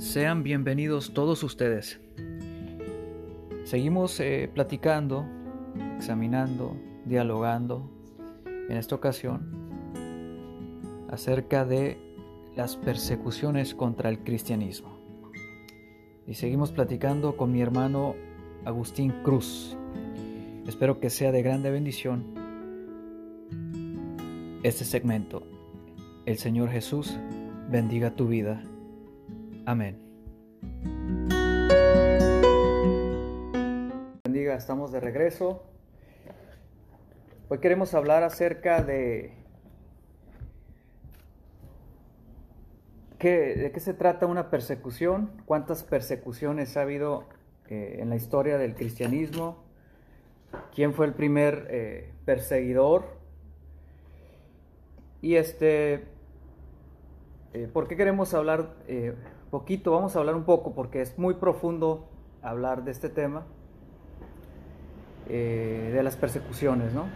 Sean bienvenidos todos ustedes. Seguimos eh, platicando, examinando, dialogando en esta ocasión acerca de las persecuciones contra el cristianismo. Y seguimos platicando con mi hermano Agustín Cruz. Espero que sea de grande bendición este segmento. El Señor Jesús bendiga tu vida. Amén. Bendiga, estamos de regreso. Hoy queremos hablar acerca de qué, de qué se trata una persecución, cuántas persecuciones ha habido eh, en la historia del cristianismo, quién fue el primer eh, perseguidor. Y este, eh, ¿por qué queremos hablar poquito, vamos a hablar un poco porque es muy profundo hablar de este tema, eh, de las persecuciones, ¿no?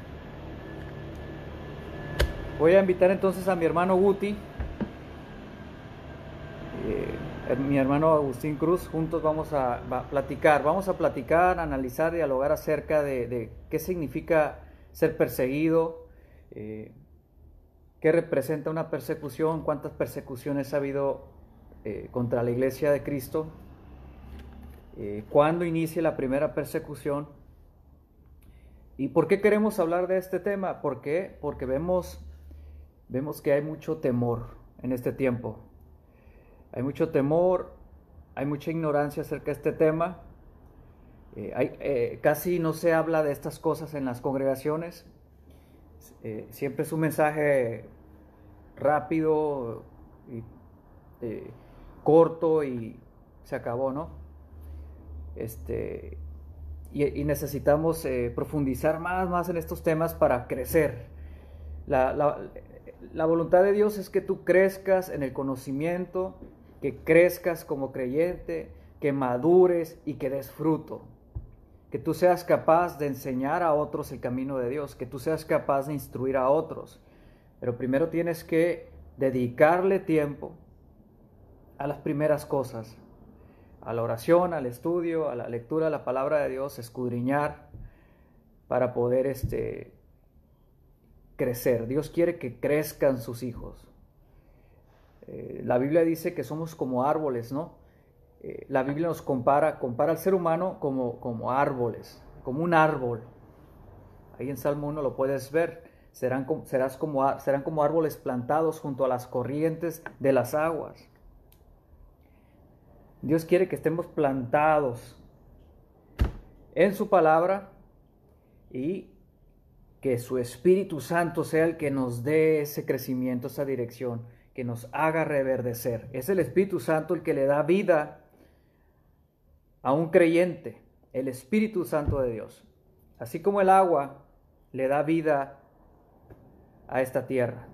Voy a invitar entonces a mi hermano Guti, eh, mi hermano Agustín Cruz, juntos vamos a, platicar, vamos a platicar, analizar, dialogar acerca de, qué significa ser perseguido, eh, qué representa una persecución, cuántas persecuciones ha habido eh, contra la iglesia de Cristo, eh, cuándo inicia la primera persecución. ¿Y por qué queremos hablar de este tema? Porque vemos, vemos que hay mucho temor en este tiempo. Hay mucho temor, hay mucha ignorancia acerca de este tema. Eh, hay, casi no se habla de estas cosas en las congregaciones. siempre es un mensaje rápido y corto y se acabó, ¿no? Este, y, necesitamos eh, profundizar más, más en estos temas para crecer. La, la, voluntad de Dios es que tú crezcas en el conocimiento, que crezcas como creyente, que madures y que des fruto. Que tú seas capaz de enseñar a otros el camino de Dios, que tú seas capaz de instruir a otros. Pero primero tienes que dedicarle tiempo, a las primeras cosas, a la oración, al estudio, a la lectura de la palabra de Dios, escudriñar para poder este, crecer. Dios quiere que crezcan sus hijos. Eh, la Biblia dice que somos como árboles, ¿no? Eh, la Biblia nos compara, compara al ser humano como, como árboles, como un árbol. Ahí en Salmo 1 lo puedes ver. Serán, serás como, serán como árboles plantados junto a las corrientes de las aguas. Dios quiere que estemos plantados en su palabra y que su Espíritu Santo sea el que nos dé ese crecimiento, esa dirección, que nos haga reverdecer. Es el Espíritu Santo el que le da vida a un creyente, el Espíritu Santo de Dios. Así como el agua le da vida a esta tierra,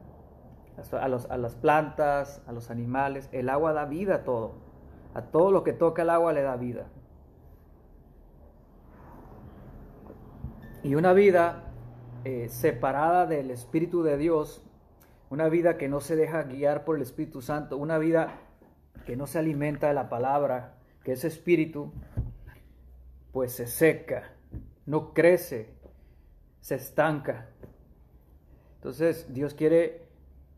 a, las plantas, a los animales, el agua da vida a todo. A todo lo que toca el agua le da vida. Y una vida eh, separada del Espíritu de Dios, una vida que no se deja guiar por el Espíritu Santo, una vida que no se alimenta de la palabra, que es Espíritu, pues se seca, no crece, se estanca. Entonces Dios quiere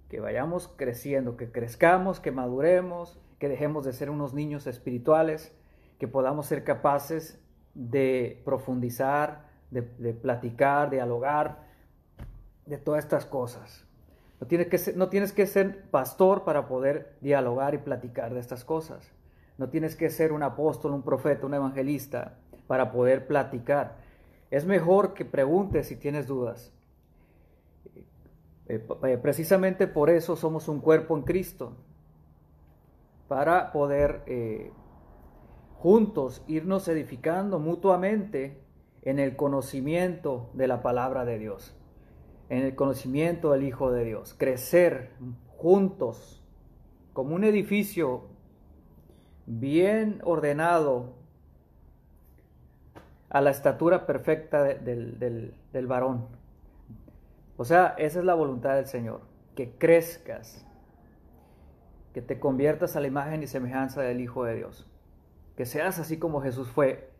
que vayamos creciendo, que crezcamos, que maduremos, que dejemos de ser unos niños espirituales, que podamos ser capaces de profundizar, de, platicar, de dialogar, de todas estas cosas. No tienes, que ser, no tienes que ser pastor para poder dialogar y platicar de estas cosas. No tienes que ser un apóstol, un profeta, un evangelista para poder platicar. Es mejor que preguntes si tienes dudas. Eh, eh, precisamente por eso somos un cuerpo en Cristo para poder eh, juntos irnos edificando mutuamente en el conocimiento de la palabra de Dios, en el conocimiento del Hijo de Dios, crecer juntos como un edificio bien ordenado a la estatura perfecta del, del varón. O sea, esa es la voluntad del Señor, que crezcas que te conviertas a la imagen y semejanza del Hijo de Dios, que seas así como Jesús fue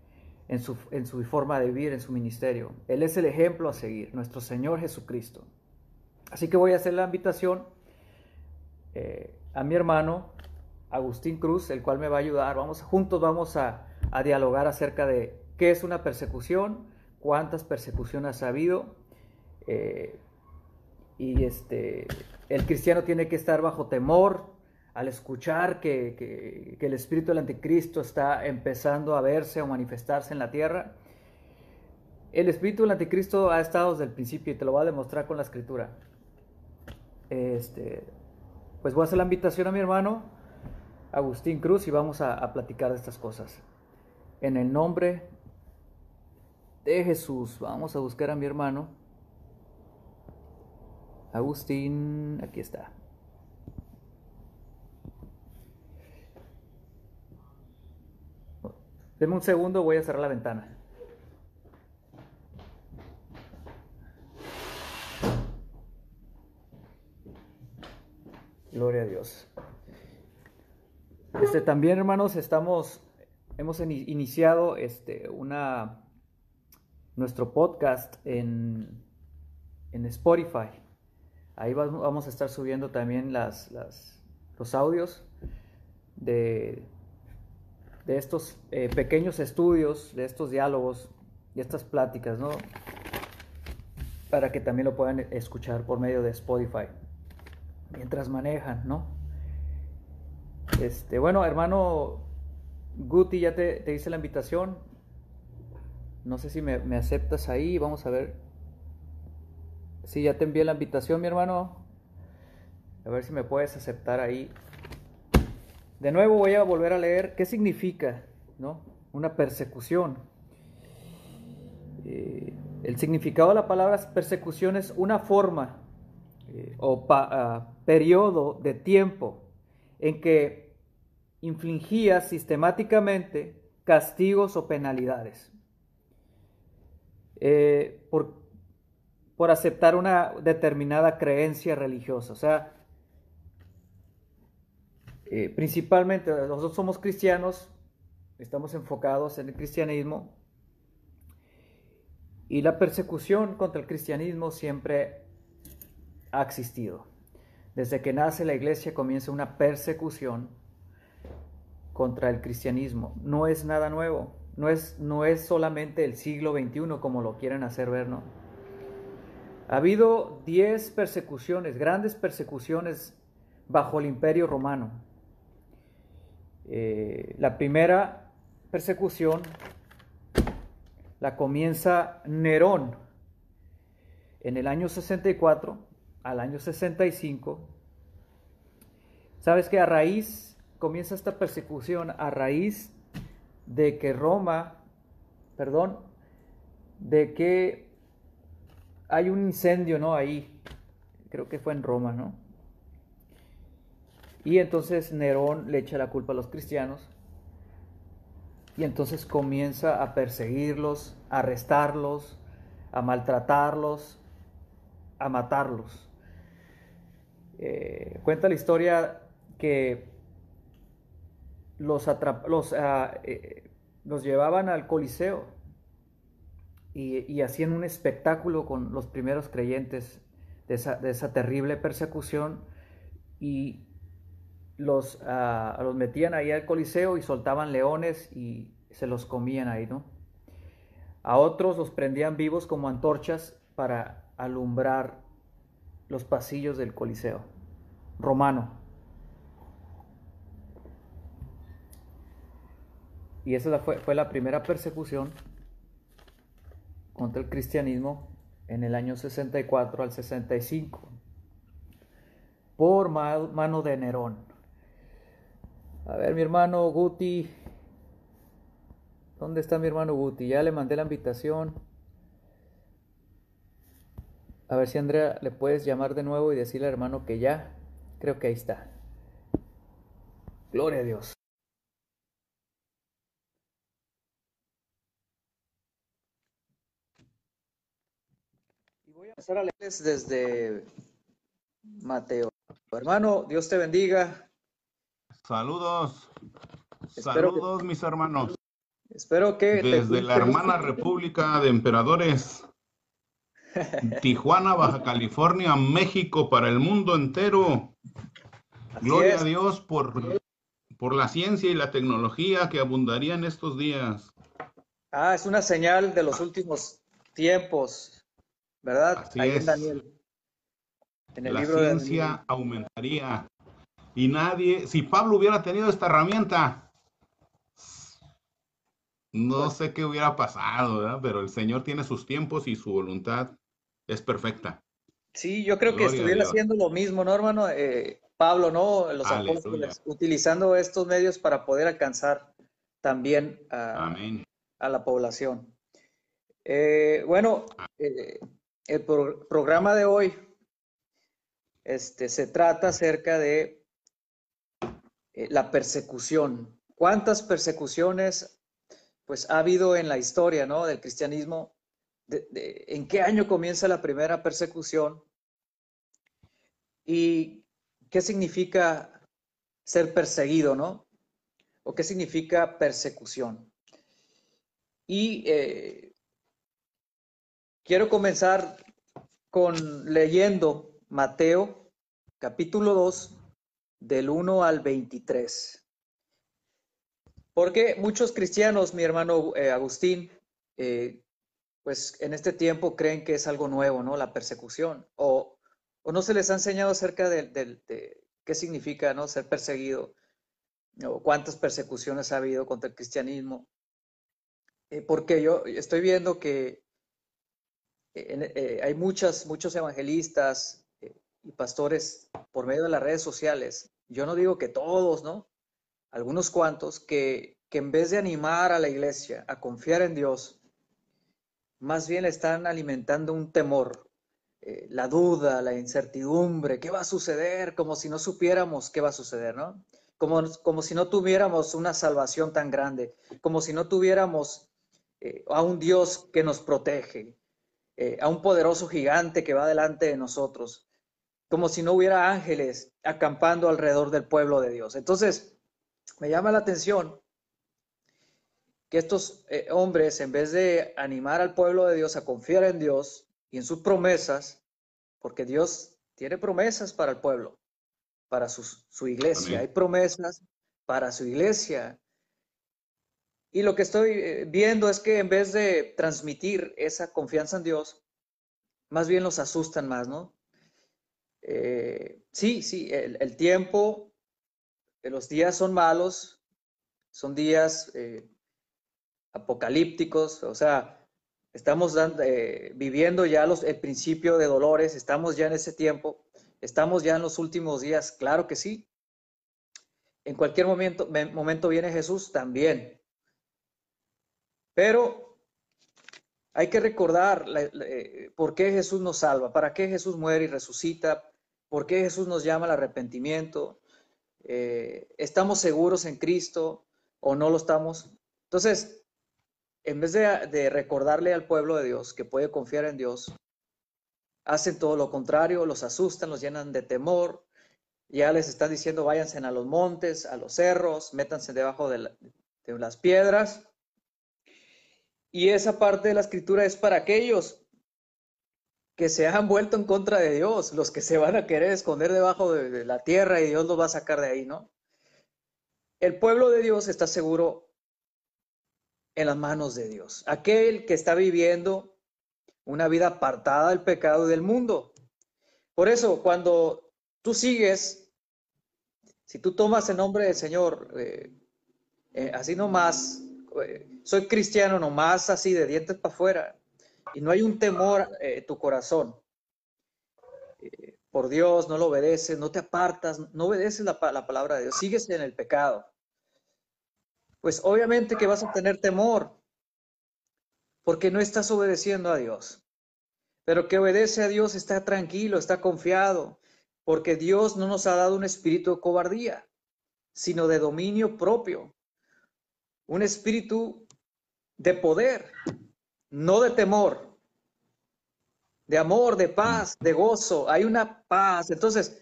en su, en su forma de vivir, en su ministerio. Él es el ejemplo a seguir, nuestro Señor Jesucristo. Así que voy a hacer la invitación eh, a mi hermano Agustín Cruz, el cual me va a ayudar. Vamos, juntos vamos a, a dialogar acerca de qué es una persecución, cuántas persecuciones ha habido. Eh, y este, el cristiano tiene que estar bajo temor al escuchar que, que, el espíritu del anticristo está empezando a verse o manifestarse en la tierra. El espíritu del anticristo ha estado desde el principio y te lo voy a demostrar con la escritura. Este, pues voy a hacer la invitación a mi hermano Agustín Cruz y vamos a, a platicar de estas cosas. En el nombre de Jesús, vamos a buscar a mi hermano. Agustín, aquí está. Denme un segundo, voy a cerrar la ventana. Gloria a Dios. Este, también, hermanos, estamos, hemos iniciado este, una, nuestro podcast en, en Spotify. Ahí vamos a estar subiendo también las los audios de, de estos eh, pequeños estudios, de estos diálogos y estas pláticas, ¿no? Para que también lo puedan escuchar por medio de Spotify mientras manejan, ¿no? Este, bueno, hermano Guti, ya te, te hice la invitación. No sé si me, me, aceptas ahí. Vamos a ver. Sí, ya te envié la invitación, mi hermano. A ver si me puedes aceptar ahí. De nuevo voy a volver a leer qué significa, ¿no? Una persecución. Eh, el significado de la palabra persecución es una forma eh, o uh, periodo de tiempo en que infligía sistemáticamente castigos o penalidades eh, por, por aceptar una determinada creencia religiosa. O sea, eh, principalmente nosotros somos cristianos, estamos enfocados en el cristianismo y la persecución contra el cristianismo siempre ha existido. Desde que nace la iglesia comienza una persecución contra el cristianismo. No es nada nuevo, no es, no es solamente el siglo XXI como lo quieren hacer ver, ¿no? Ha habido 10 persecuciones, grandes persecuciones bajo el imperio romano. Eh, la primera persecución la comienza Nerón en el año 64 al año 65, sabes que a raíz, comienza esta persecución a raíz de que Roma, perdón, de que hay un incendio, ¿no? Ahí, creo que fue en Roma, ¿no? Y entonces Nerón le echa la culpa a los cristianos y entonces comienza a perseguirlos, a arrestarlos, a maltratarlos, a matarlos. Eh, cuenta la historia que los, los, ah, eh, los, llevaban al Coliseo y, hacían un espectáculo con los primeros creyentes de esa, terrible persecución y los, ah, los metían ahí al Coliseo y soltaban leones y se los comían ahí, ¿no? A otros los prendían vivos como antorchas para alumbrar los pasillos del Coliseo romano. Y esa fue, fue la primera persecución contra el cristianismo en el año 64 al 65 por mano de Nerón. A ver, mi hermano Guti, ¿dónde está mi hermano Guti? Ya le mandé la invitación. A ver si Andrea le puedes llamar de nuevo y decirle al hermano que ya. Creo que ahí está. Gloria a Dios. Y voy a empezar a leerles desde Mateo. Hermano, Dios te bendiga. Saludos. Saludos, mis hermanos. Espero que... Desde la hermana República de Emperadores, Tijuana, Baja California, México, para el mundo entero. Gloria a Dios por, por la ciencia y la tecnología que abundaría en estos días. Ah, es una señal de los últimos tiempos, ¿verdad? Así es. Daniel. En el la ciencia aumentaría. Y nadie, si Pablo hubiera tenido esta herramienta, no pues sé qué hubiera pasado, ¿verdad? Pero el Señor tiene sus tiempos y su voluntad es perfecta. Sí, yo creo que estuviera haciendo lo mismo, ¿no, hermano? Eh, Pablo, ¿no? Los apóstoles, utilizando estos medios para poder alcanzar también a, la población. Eh, bueno, eh, el programa de hoy este, se trata acerca de la persecución. ¿Cuántas persecuciones pues ha habido en la historia ¿no? del cristianismo, en qué año comienza la primera persecución y qué significa ser perseguido, ¿no? ¿O qué significa persecución? Y eh, quiero comenzar con leyendo Mateo capítulo 2 del 1 al 23. Porque muchos cristianos, mi hermano eh, Agustín, eh, pues en este tiempo creen que es algo nuevo, ¿no? La persecución. O, no se les ha enseñado acerca de, qué significa, ¿no? Ser perseguido. O cuántas persecuciones ha habido contra el cristianismo. Eh, porque yo estoy viendo que hay muchas, muchos evangelistas y pastores por medio de las redes sociales. Yo no digo que todos, ¿no? algunos cuantos, que, en vez de animar a la iglesia a confiar en Dios, más bien están alimentando un temor, eh, la duda, la incertidumbre, qué va a suceder, como si no supiéramos qué va a suceder, ¿no? Como, como si no tuviéramos una salvación tan grande, como si no tuviéramos eh, a un Dios que nos protege, eh, a un poderoso gigante que va delante de nosotros, como si no hubiera ángeles acampando alrededor del pueblo de Dios. Entonces, me llama la atención que estos eh, hombres, en vez de animar al pueblo de Dios a confiar en Dios y en sus promesas, porque Dios tiene promesas para el pueblo, para su, iglesia, hay promesas para su iglesia. Y lo que estoy eh, viendo es que en vez de transmitir esa confianza en Dios, más bien los asustan más, ¿no? Eh, sí, sí, el tiempo los días son malos, son días eh, apocalípticos, o sea, estamos eh, viviendo ya los, el principio de dolores, estamos ya en ese tiempo, estamos ya en los últimos días, claro que sí. En cualquier momento, momento viene Jesús también. Pero hay que recordar eh, por qué Jesús nos salva, para qué Jesús muere y resucita, por qué Jesús nos llama al arrepentimiento, eh, ¿estamos seguros en Cristo o no lo estamos? Entonces, en vez de, recordarle al pueblo de Dios que puede confiar en Dios, hacen todo lo contrario, los asustan, los llenan de temor, ya les están diciendo váyanse a los montes, a los cerros, métanse debajo de, de las piedras. Y esa parte de la escritura es para aquellos que se han vuelto en contra de Dios, los que se van a querer esconder debajo de, la tierra y Dios los va a sacar de ahí, ¿no? El pueblo de Dios está seguro en las manos de Dios. Aquel que está viviendo una vida apartada del pecado del mundo. Por eso, cuando tú sigues, si tú tomas el nombre del Señor, eh, eh, así nomás, eh, soy cristiano nomás, así de dientes para afuera, y no hay un temor en eh, tu corazón. Eh, por Dios, no lo obedeces, no te apartas, no obedeces la, la palabra de Dios, sigues en el pecado, pues obviamente que vas a tener temor porque no estás obedeciendo a Dios. Pero que obedece a Dios está tranquilo, está confiado, porque Dios no nos ha dado un espíritu de cobardía, sino de dominio propio, un espíritu de poder, no de temor, de amor, de paz, de gozo. Hay una paz. Entonces,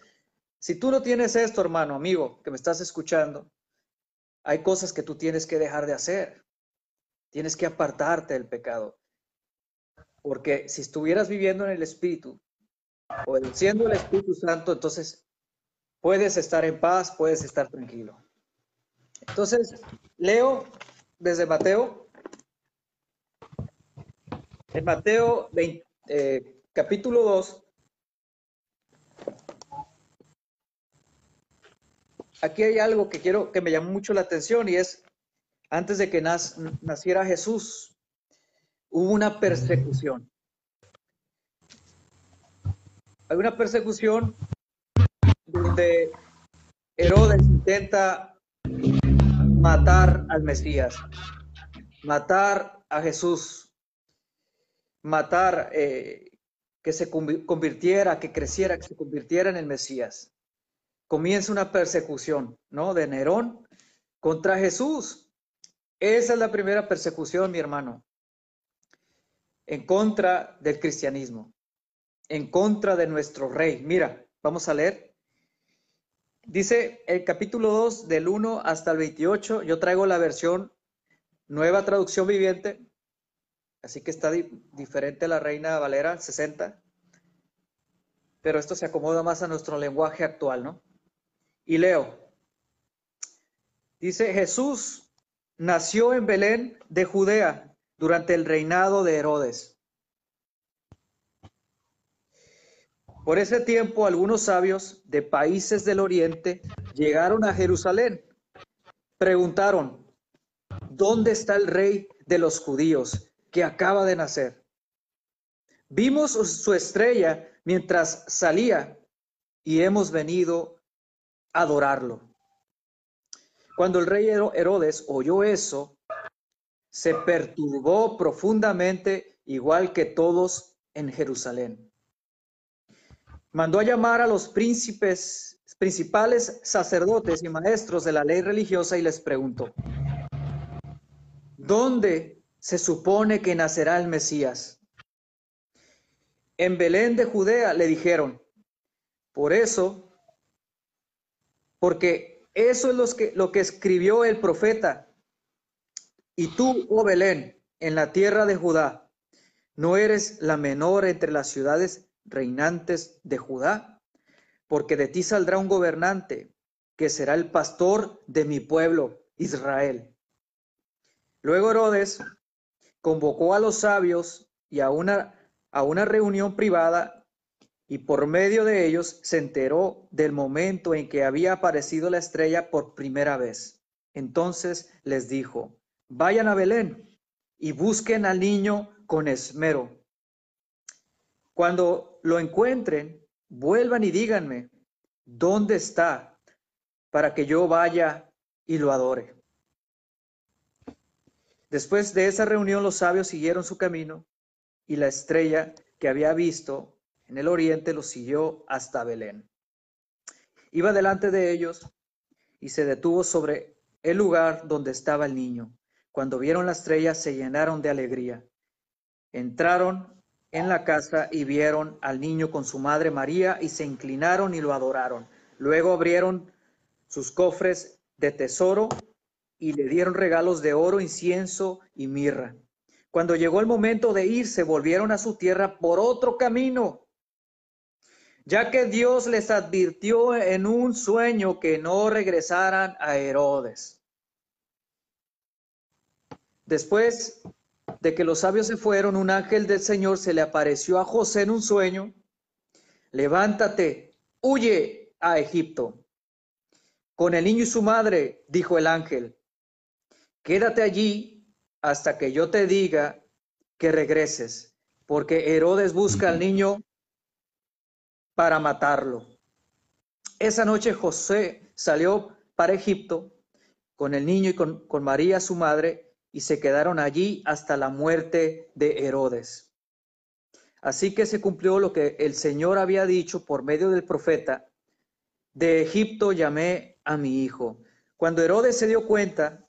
Si tú no tienes esto, hermano, amigo, que me estás escuchando, hay cosas que tú tienes que dejar de hacer. Tienes que apartarte del pecado. Porque si estuvieras viviendo en el Espíritu, siendo el Espíritu Santo, entonces puedes estar en paz, puedes estar tranquilo. Entonces, leo desde Mateo, en Mateo eh, capítulo 2, aquí hay algo que quiero que me llamó mucho la atención y es antes de que naciera Jesús, hubo una persecución. Hay una persecución donde Herodes intenta matar al Mesías, matar a Jesús, matar, eh, que se convirtiera, que creciera, que se convirtiera en el Mesías. Comienza una persecución, ¿no? De Nerón contra Jesús. Esa es la primera persecución, mi hermano, en contra del cristianismo, en contra de nuestro rey. Mira, vamos a leer. Dice el capítulo 2 del 1 hasta el 28, yo traigo la versión nueva traducción viviente, así que está diferente a la Reina Valera 60, pero esto se acomoda más a nuestro lenguaje actual, ¿no? Y leo, dice Jesús nació en Belén de Judea durante el reinado de Herodes. Por ese tiempo algunos sabios de países del oriente llegaron a Jerusalén. Preguntaron, ¿dónde está el rey de los judíos que acaba de nacer? Vimos su estrella mientras salía y hemos venido a adorarlo. Cuando el rey Herodes oyó eso, se perturbó profundamente, igual que todos en Jerusalén. Mandó a llamar a los príncipes, principales sacerdotes y maestros de la ley religiosa y les preguntó, ¿dónde se supone que nacerá el Mesías? En Belén de Judea le dijeron, por eso, porque eso es lo que, lo que escribió el profeta. Y tú, oh Belén, en la tierra de Judá, no eres la menor entre las ciudades reinantes de Judá, porque de ti saldrá un gobernante que será el pastor de mi pueblo, Israel. Luego Herodes convocó a los sabios y a una, a una reunión privada y por medio de ellos se enteró del momento en que había aparecido la estrella por primera vez. Entonces les dijo, vayan a Belén y busquen al niño con esmero. Cuando lo encuentren, vuelvan y díganme, ¿dónde está? Para que yo vaya y lo adore. Después de esa reunión los sabios siguieron su camino y la estrella que había visto en el oriente los siguió hasta Belén. Iba delante de ellos y se detuvo sobre el lugar donde estaba el niño. Cuando vieron la estrella se llenaron de alegría. Entraron en la casa y vieron al niño con su madre María y se inclinaron y lo adoraron. Luego abrieron sus cofres de tesoro y le dieron regalos de oro, incienso y mirra. Cuando llegó el momento de irse, volvieron a su tierra por otro camino ya que Dios les advirtió en un sueño que no regresaran a Herodes. Después de que los sabios se fueron, un ángel del Señor se le apareció a José en un sueño. Levántate, huye a Egipto. Con el niño y su madre, dijo el ángel, quédate allí hasta que yo te diga que regreses, porque Herodes busca al niño para matarlo. Esa noche José salió para Egipto con el niño y con, María su madre y se quedaron allí hasta la muerte de Herodes. Así que se cumplió lo que el Señor había dicho por medio del profeta, de Egipto llamé a mi hijo. Cuando Herodes se dio cuenta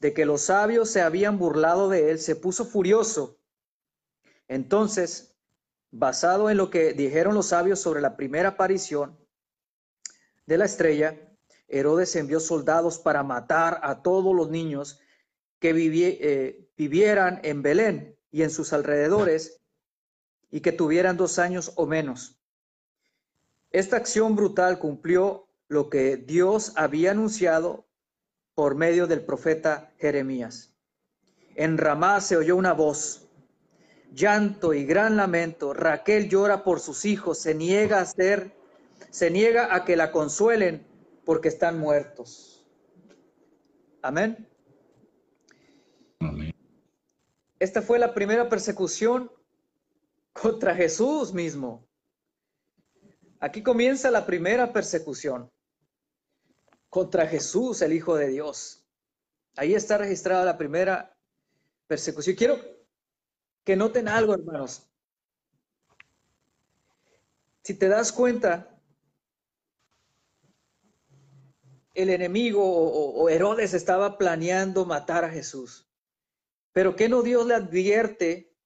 de que los sabios se habían burlado de él, se puso furioso. Entonces basado en lo que dijeron los sabios sobre la primera aparición, de la estrella, Herodes envió soldados para matar a todos los niños que eh, vivieran en Belén y en sus alrededores y que tuvieran dos años o menos. Esta acción brutal cumplió lo que Dios había anunciado por medio del profeta Jeremías. En Ramá se oyó una voz, llanto y gran lamento. Raquel llora por sus hijos, se niega a ser, se niega a que la consuelen porque están muertos. Amén. Esta fue la primera persecución contra Jesús mismo. Aquí comienza la primera persecución contra Jesús, el Hijo de Dios. Ahí está registrada la primera persecución. Quiero que noten algo, hermanos. Si te das cuenta, el enemigo o, Herodes estaba planeando matar a Jesús. Pero ¿qué no Dios le advierte?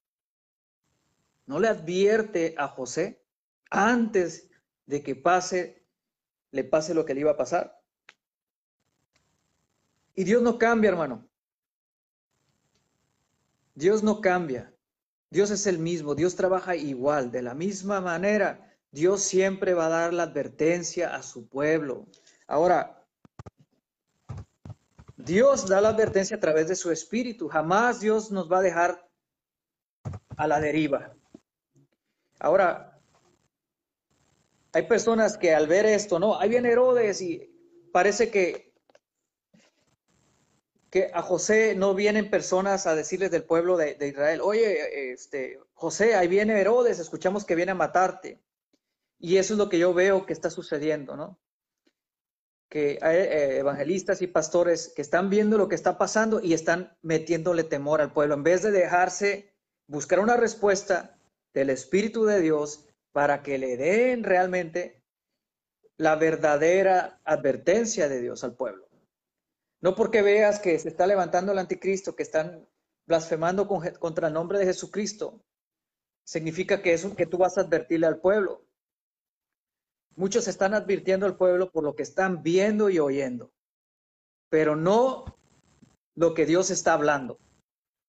¿No le advierte a José antes de que pase, le pase lo que le iba a pasar? Y Dios no cambia, hermano. Dios no cambia. Dios es el mismo. Dios trabaja igual. De la misma manera, Dios siempre va a dar la advertencia a su pueblo. Ahora, Dios da la advertencia a través de su espíritu. Jamás Dios nos va a dejar a la deriva. Ahora, hay personas que al ver esto, no, ahí viene Herodes y parece que que a José no vienen personas a decirles del pueblo de, Israel, oye, este, José, ahí viene Herodes, escuchamos que viene a matarte. Y eso es lo que yo veo que está sucediendo, ¿no? Que hay eh, evangelistas y pastores que están viendo lo que está pasando y están metiéndole temor al pueblo, en vez de dejarse buscar una respuesta del Espíritu de Dios para que le den realmente la verdadera advertencia de Dios al pueblo. No porque veas que se está levantando el anticristo, que están blasfemando contra el nombre de Jesucristo, significa que, eso, que tú vas a advertirle al pueblo. Muchos están advirtiendo al pueblo por lo que están viendo y oyendo, pero no lo que Dios está hablando,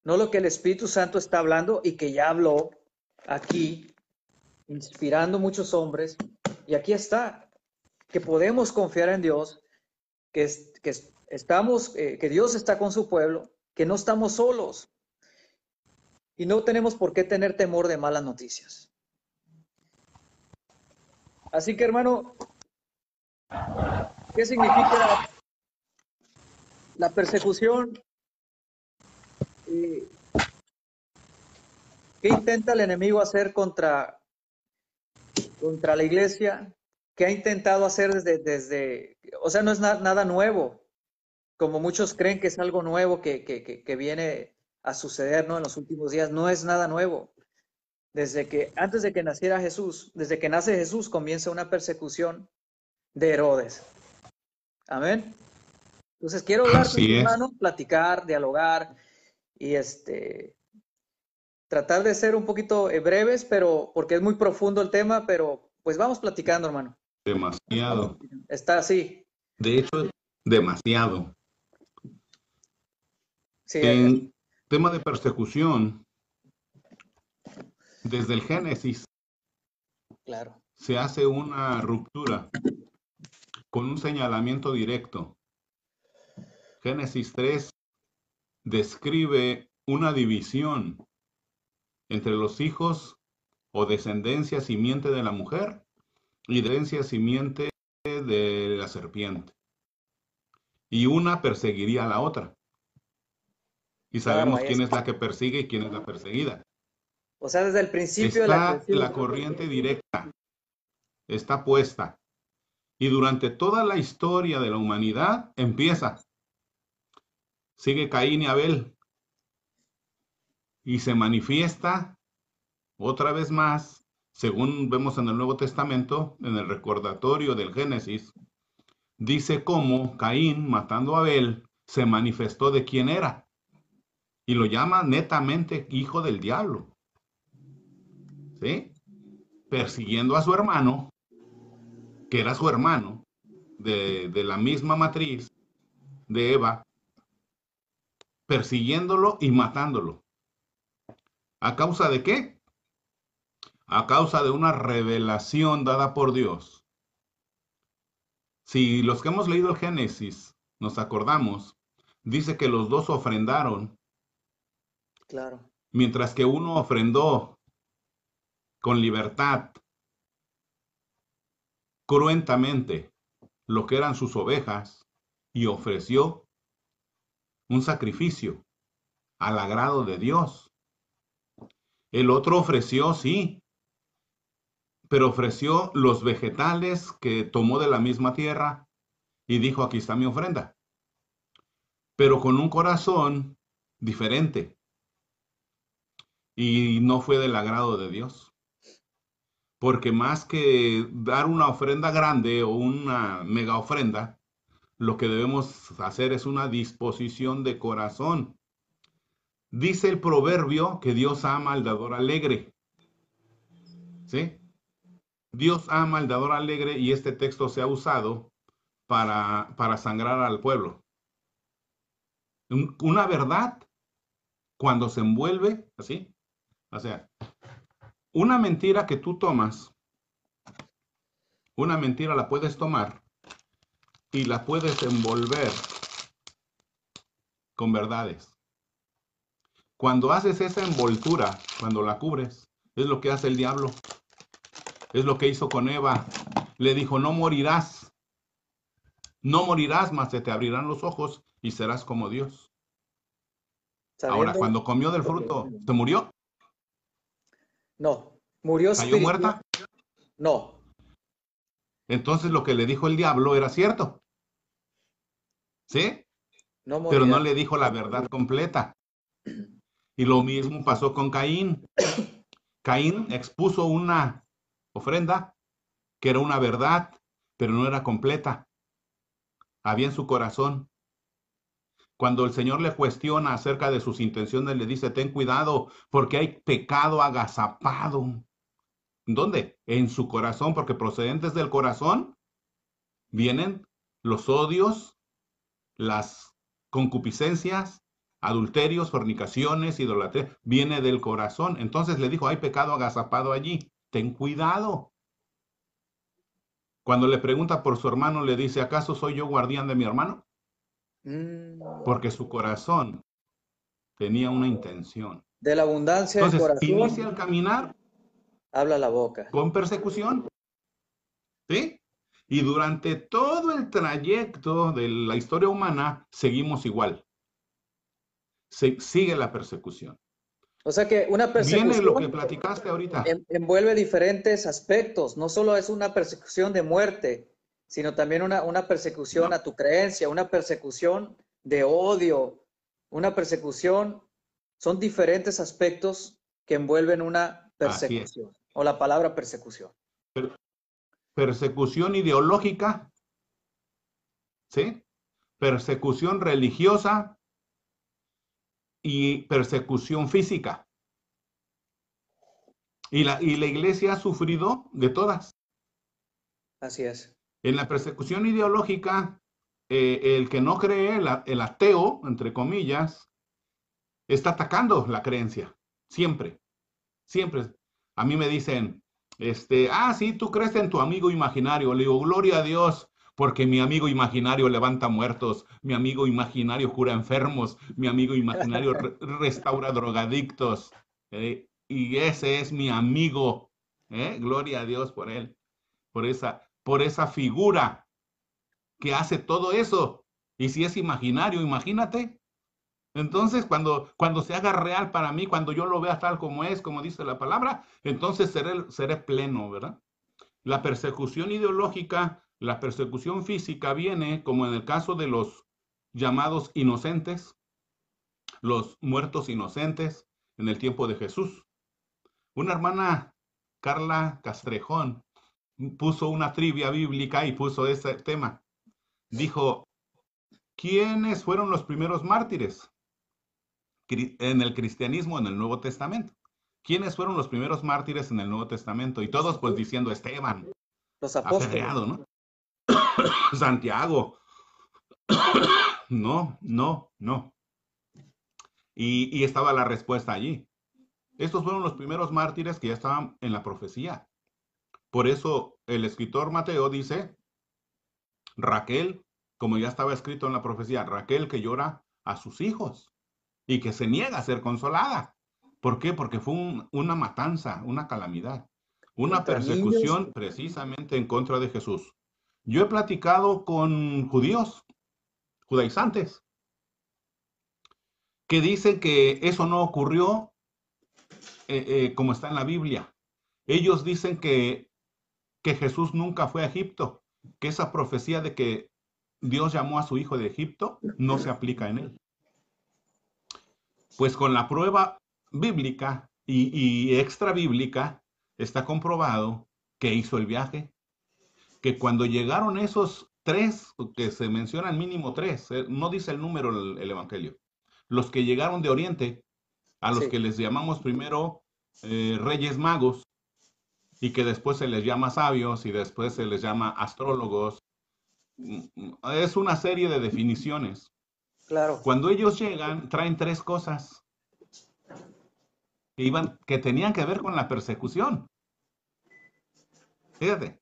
no lo que el Espíritu Santo está hablando y que ya habló aquí, inspirando muchos hombres. Y aquí está, que podemos confiar en Dios, que, es, que estamos, eh, que Dios está con su pueblo, que no estamos solos y no tenemos por qué tener temor de malas noticias. Así que hermano, ¿qué significa la persecución? ¿Qué intenta el enemigo hacer contra, contra la iglesia? ¿Qué ha intentado hacer desde, desde o sea, no es nada nuevo como muchos creen que es algo nuevo que, que, viene a suceder ¿no? en los últimos días, no es nada nuevo. Desde que, antes de que naciera Jesús, desde que nace Jesús, comienza una persecución de Herodes. Amén. Entonces quiero hablar con mi hermano, platicar, dialogar y este tratar de ser un poquito eh, breves, pero porque es muy profundo el tema, pero pues vamos platicando, hermano. Demasiado. Está así. De hecho, demasiado. En tema de persecución, desde el Génesis, claro. se hace una ruptura con un señalamiento directo. Génesis 3 describe una división entre los hijos o descendencia simiente de la mujer y descendencia simiente de la serpiente y una perseguiría a la otra. Y sabemos quién es la que persigue y quién es la perseguida. O sea, desde el principio está la, la corriente directa, está puesta. Y durante toda la historia de la humanidad empieza. Sigue Caín y Abel. Y se manifiesta otra vez más, según vemos en el Nuevo Testamento, en el recordatorio del Génesis, dice cómo Caín, matando a Abel, se manifestó de quién era. Y lo llama netamente hijo del diablo. ¿Sí? Persiguiendo a su hermano, que era su hermano, de, de la misma matriz de Eva, persiguiéndolo y matándolo. ¿A causa de qué? A causa de una revelación dada por Dios. Si los que hemos leído el Génesis nos acordamos, dice que los dos ofrendaron. Mientras que uno ofrendó con libertad, cruentamente, lo que eran sus ovejas y ofreció un sacrificio al agrado de Dios. El otro ofreció, sí, pero ofreció los vegetales que tomó de la misma tierra y dijo, aquí está mi ofrenda. Pero con un corazón diferente. Y no fue del agrado de Dios. Porque más que dar una ofrenda grande o una mega ofrenda, lo que debemos hacer es una disposición de corazón. Dice el proverbio que Dios ama al dador alegre. ¿Sí? Dios ama al dador alegre y este texto se ha usado para, para sangrar al pueblo. Una verdad, cuando se envuelve así, o sea, una mentira que tú tomas, una mentira la puedes tomar y la puedes envolver con verdades. Cuando haces esa envoltura, cuando la cubres, es lo que hace el diablo. Es lo que hizo con Eva. Le dijo, no morirás. No morirás, mas se te abrirán los ojos y serás como Dios. Ahora, cuando comió del fruto, ¿se murió? No, murió. ¿Cayó muerta? No. Entonces lo que le dijo el diablo era cierto. ¿Sí? Pero no le dijo la verdad completa. Y lo mismo pasó con Caín. Caín expuso una ofrenda que era una verdad, pero no era completa. Había en su corazón. Cuando el Señor le cuestiona acerca de sus intenciones, le dice, ten cuidado, porque hay pecado agazapado. ¿Dónde? En su corazón, porque procedentes del corazón vienen los odios, las concupiscencias, adulterios, fornicaciones, idolatría, viene del corazón. Entonces le dijo, hay pecado agazapado allí, ten cuidado. Cuando le pregunta por su hermano, le dice, ¿acaso soy yo guardián de mi hermano? Mm. Porque su corazón tenía una intención. De la abundancia del corazón. Inicia el caminar. Habla la boca. Con persecución. ¿Sí? Y durante todo el trayecto de la historia humana seguimos igual. Se, sigue la persecución. O sea que una persecución. Viene lo que platicaste ahorita. Envuelve diferentes aspectos. No solo es una persecución de muerte, sino también una, una persecución a tu creencia, una persecución de odio, una persecución. Son diferentes aspectos que envuelven una persecución. O la palabra persecución persecución ideológica, ¿sí? Persecución religiosa y persecución física. Y la, y la iglesia ha sufrido de todas. Así es. En la persecución ideológica, eh, el que no cree, el ateo, entre comillas, está atacando la creencia. Siempre. Siempre. A mí me dicen, este, ah, sí, tú crees en tu amigo imaginario. Le digo, gloria a Dios, porque mi amigo imaginario levanta muertos, mi amigo imaginario cura enfermos, mi amigo imaginario restaura drogadictos. ¿eh? y ese es mi amigo. ¿eh? Gloria a Dios por él, por esa, por esa figura que hace todo eso. Y si es imaginario, imagínate. Entonces, cuando, cuando se haga real para mí, cuando yo lo vea tal como es, como dice la palabra, entonces seré, seré pleno, ¿verdad? La persecución ideológica, la persecución física viene, como en el caso de los llamados inocentes, los muertos inocentes en el tiempo de Jesús. Una hermana, Carla Castrejón, puso una trivia bíblica y puso ese tema. Dijo, ¿quiénes fueron los primeros mártires? en el cristianismo en el Nuevo Testamento. ¿Quiénes fueron los primeros mártires en el Nuevo Testamento? Y todos pues diciendo Esteban. Los apóstoles. ¿no? Santiago. no, no, no. Y, y estaba la respuesta allí. Estos fueron los primeros mártires que ya estaban en la profecía. Por eso el escritor Mateo dice, Raquel, como ya estaba escrito en la profecía, Raquel que llora a sus hijos y que se niega a ser consolada. ¿Por qué? Porque fue una matanza, una calamidad, una persecución precisamente en contra de Jesús. Yo he platicado con judíos, judaizantes, que dicen que eso no ocurrió eh, eh, como está en la Biblia. Ellos dicen que, que Jesús nunca fue a Egipto, que esa profecía de que Dios llamó a su hijo de Egipto no se aplica en él. Pues con la prueba bíblica y, extra bíblica está comprobado que hizo el viaje, que cuando llegaron esos tres, que se mencionan mínimo tres, eh, no dice el número el, Evangelio, los que llegaron de Oriente, a los que les llamamos primero eh, reyes magos, y que después se les llama sabios y después se les llama astrólogos. Es una serie de definiciones. Claro. Cuando ellos llegan, traen tres cosas que, iban, que tenían que ver con la persecución. Fíjate,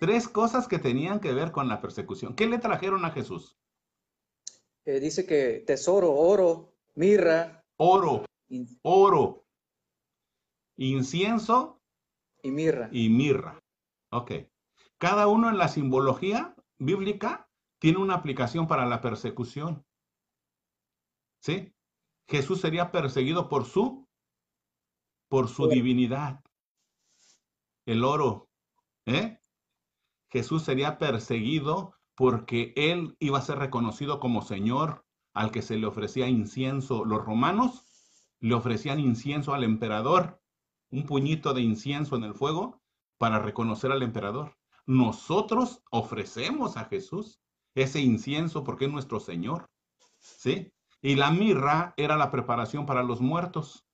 tres cosas que tenían que ver con la persecución. ¿Qué le trajeron a Jesús? Eh, dice que tesoro, oro, mirra. Oro, oro, incienso y mirra. Y mirra. Ok. Cada uno en la simbología bíblica tiene una aplicación para la persecución. ¿Sí? Jesús sería perseguido por su por su divinidad. El oro, ¿eh? Jesús sería perseguido porque él iba a ser reconocido como Señor al que se le ofrecía incienso. Los romanos le ofrecían incienso al emperador un puñito de incienso en el fuego para reconocer al emperador. Nosotros ofrecemos a Jesús ese incienso porque es nuestro Señor. ¿Sí? Y la mirra era la preparación para los muertos,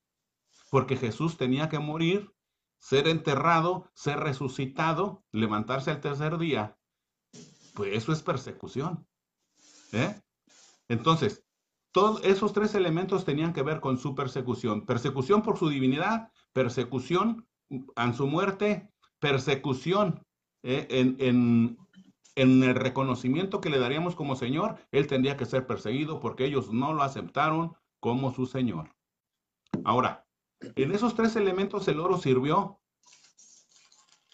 porque Jesús tenía que morir, ser enterrado, ser resucitado, levantarse al tercer día. Pues eso es persecución. ¿Eh? Entonces, todos esos tres elementos tenían que ver con su persecución. Persecución por su divinidad, persecución en su muerte, persecución eh, en, el reconocimiento que le daríamos como Señor, Él tendría que ser perseguido porque ellos no lo aceptaron como su Señor. Ahora, en esos tres elementos el oro sirvió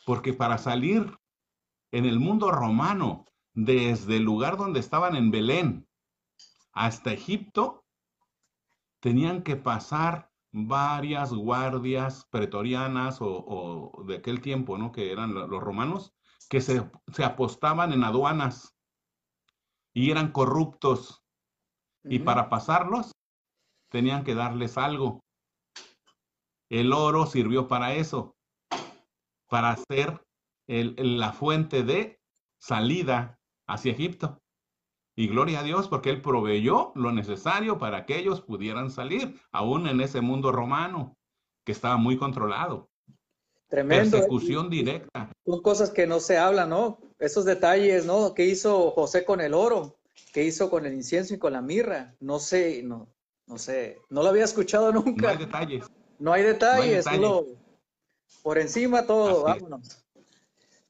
porque para salir en el mundo romano, desde el lugar donde estaban en Belén hasta Egipto, tenían que pasar varias guardias pretorianas o, de aquel tiempo, ¿no? Que eran los romanos, que se, se apostaban en aduanas y eran corruptos. Y para pasarlos, tenían que darles algo. El oro sirvió para eso, para ser la fuente de salida hacia Egipto. Y gloria a Dios porque Él proveyó lo necesario para que ellos pudieran salir, aún en ese mundo romano que estaba muy controlado. Tremendo. ¿eh? Persecución directa. Son cosas que no se hablan, ¿no? Esos detalles, ¿no? ¿Qué hizo José con el oro? ¿Qué hizo con el incienso y con la mirra? No sé, no, no sé. No lo había escuchado nunca. No hay detalles. No hay detalles, Solo por encima todo, vámonos.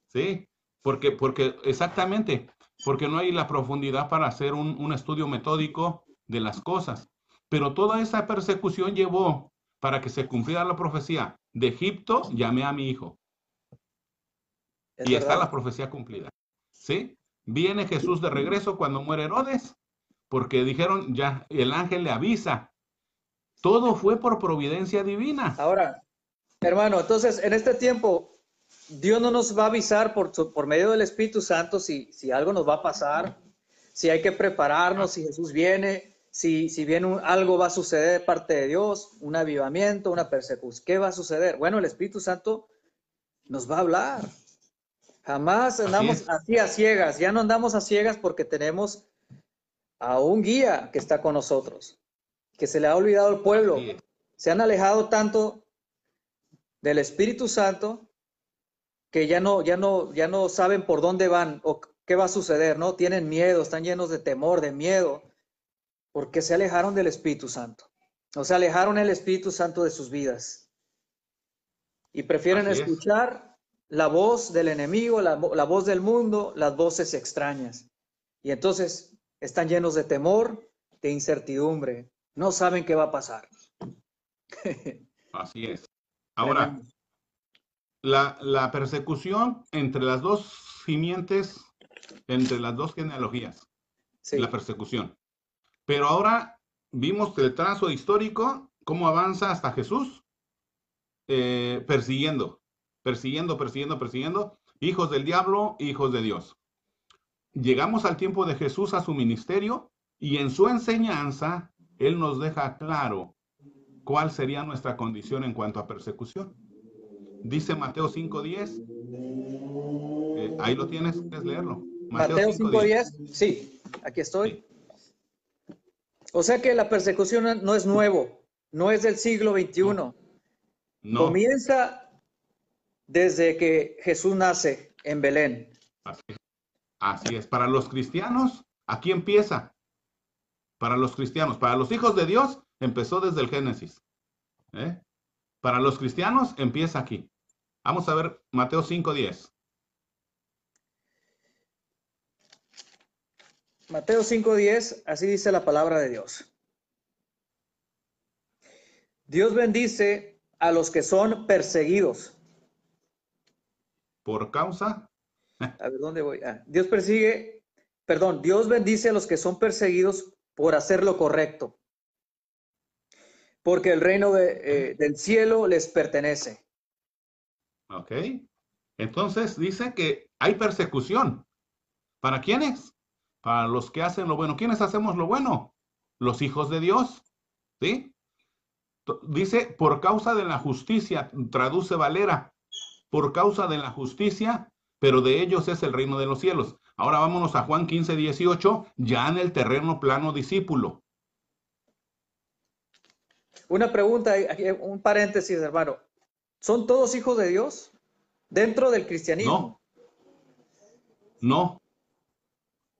Sí, porque, porque exactamente, porque no hay la profundidad para hacer un, estudio metódico de las cosas. Pero toda esa persecución llevó para que se cumpliera la profecía. De Egipto llamé a mi hijo. y está la profecía cumplida. ¿Sí? Viene Jesús de regreso cuando muere Herodes, porque dijeron ya, el ángel le avisa. Todo fue por providencia divina. Ahora, hermano, entonces en este tiempo Dios no nos va a avisar por, por medio del Espíritu Santo si, si algo nos va a pasar, si hay que prepararnos, si Jesús viene, si, si bien algo va a suceder de parte de Dios, un avivamiento, una persecución. ¿Qué va a suceder? Bueno, el Espíritu Santo nos va a hablar. Jamás andamos así, a ciegas. Ya no andamos a ciegas porque tenemos a un guía que está con nosotros, que se le ha olvidado al pueblo. Se han alejado tanto del Espíritu Santo que ya no, ya no, ya no saben por dónde van o ¿qué va a suceder? ¿No? Tienen miedo, están llenos de temor, de miedo, porque se alejaron del Espíritu Santo. O se alejaron el Espíritu Santo de sus vidas. Y prefieren escuchar la voz del enemigo, la, la voz del mundo, las voces extrañas. Y entonces están llenos de temor, de incertidumbre. No saben qué va a pasar. Así es. Ahora, la, la, persecución entre las dos simientes, entre las dos genealogías, la persecución. Pero ahora vimos el trazo histórico, cómo avanza hasta Jesús, eh, persiguiendo, persiguiendo, persiguiendo, persiguiendo, hijos del diablo, hijos de Dios. Llegamos al tiempo de Jesús a su ministerio y en su enseñanza, Él nos deja claro cuál sería nuestra condición en cuanto a persecución. Dice Mateo 5.10. Eh, ahí lo tienes, ¿quieres leerlo? Mateo, 5.10, sí, aquí estoy. O sea que la persecución no es nuevo, no es del siglo XXI. No. Comienza desde que Jesús nace en Belén. Así es. Para los cristianos, aquí empieza. Para los cristianos, para los hijos de Dios, empezó desde el Génesis. ¿eh? Para los cristianos, empieza aquí. Vamos a ver Mateo 5.10. Mateo 5.10, así dice la palabra de Dios. Dios bendice a los que son perseguidos. ¿Por causa? A ver, ¿dónde voy? Ah, Dios persigue, perdón, Dios bendice a los que son perseguidos por hacer lo correcto. Porque el reino de, eh, del cielo les pertenece. ¿Ok? Entonces dice que hay persecución. ¿Para quiénes? Para los que hacen lo bueno. ¿Quiénes hacemos lo bueno? Los hijos de Dios. ¿Sí? Dice, por causa de la justicia, traduce Valera, por causa de la justicia, pero de ellos es el reino de los cielos. Ahora vámonos a Juan 15, 18, ya en el terreno plano discípulo. Una pregunta, un paréntesis, hermano. ¿Son todos hijos de Dios dentro del cristianismo? No. No.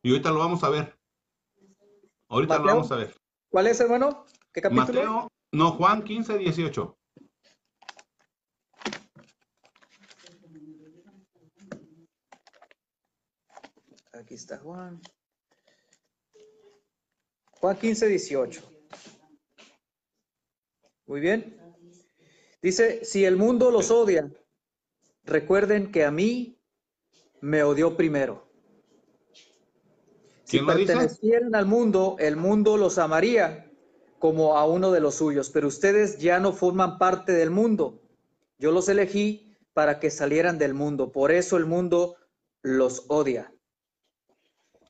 Y ahorita lo vamos a ver. Ahorita lo vamos a ver. ¿Cuál es, hermano? ¿Qué capítulo? Mateo, no, Juan 15, 18. Aquí está Juan. Juan 15, 18. Muy bien. Dice, si el mundo los odia, recuerden que a mí me odió primero. Si pertenecieran al mundo, el mundo los amaría como a uno de los suyos, pero ustedes ya no forman parte del mundo. Yo los elegí para que salieran del mundo, por eso el mundo los odia.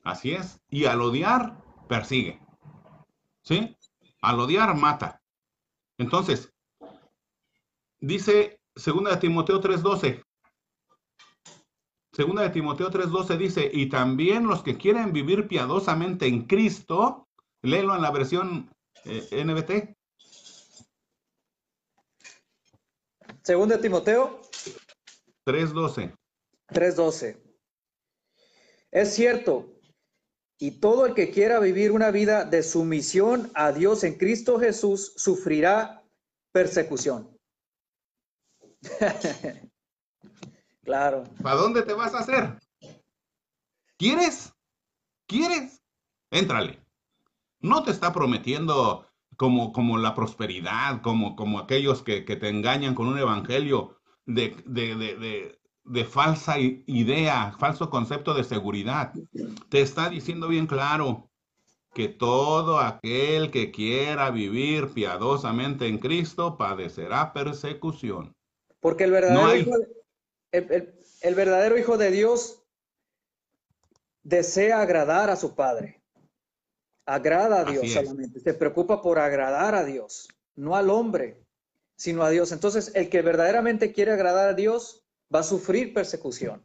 Así es, y al odiar, persigue. ¿Sí? Al odiar, mata. Entonces, Dice segunda de Timoteo 3:12. Segunda de Timoteo 3:12 dice, y también los que quieren vivir piadosamente en Cristo, léelo en la versión eh, NBT. Segunda de Timoteo 3:12. 3:12. Es cierto, y todo el que quiera vivir una vida de sumisión a Dios en Cristo Jesús sufrirá persecución. claro. ¿Para dónde te vas a hacer? ¿Quieres? ¿Quieres? Éntrale. No te está prometiendo como, como la prosperidad, como, como aquellos que, te engañan con un evangelio de, de, de falsa idea, falso concepto de seguridad. Te está diciendo bien claro que todo aquel que quiera vivir piadosamente en Cristo padecerá persecución. Porque el verdadero, hijo, el, verdadero hijo de Dios desea agradar a su Padre. Agrada a Dios solamente. Se preocupa por agradar a Dios, no al hombre, sino a Dios. Entonces, el que verdaderamente quiere agradar a Dios va a sufrir persecución.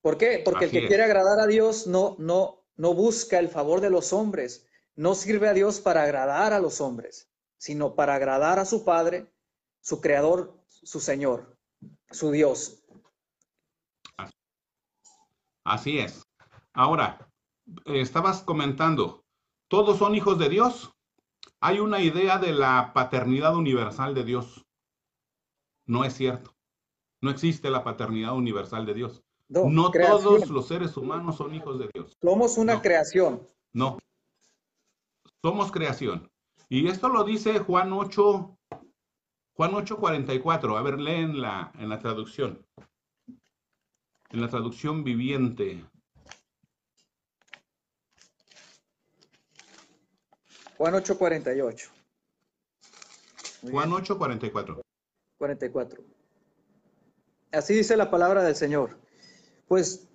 ¿Por qué? Porque el que quiere agradar a Dios no, no, no busca el favor de los hombres, no sirve a Dios para agradar a los hombres, sino para agradar a su Padre su creador, su Señor, su Dios. Así es. Ahora, estabas comentando, ¿todos son hijos de Dios? Hay una idea de la paternidad universal de Dios. No es cierto. No existe la paternidad universal de Dios. No, todos los seres humanos son hijos de Dios. Somos una creación. No. Somos creación. Y esto lo dice Juan 8, Juan 8, 44. A ver, leen la, en la traducción. En la traducción viviente. Juan 8, 48. Juan 8, 44. 44. Así dice la palabra del Señor. Pues,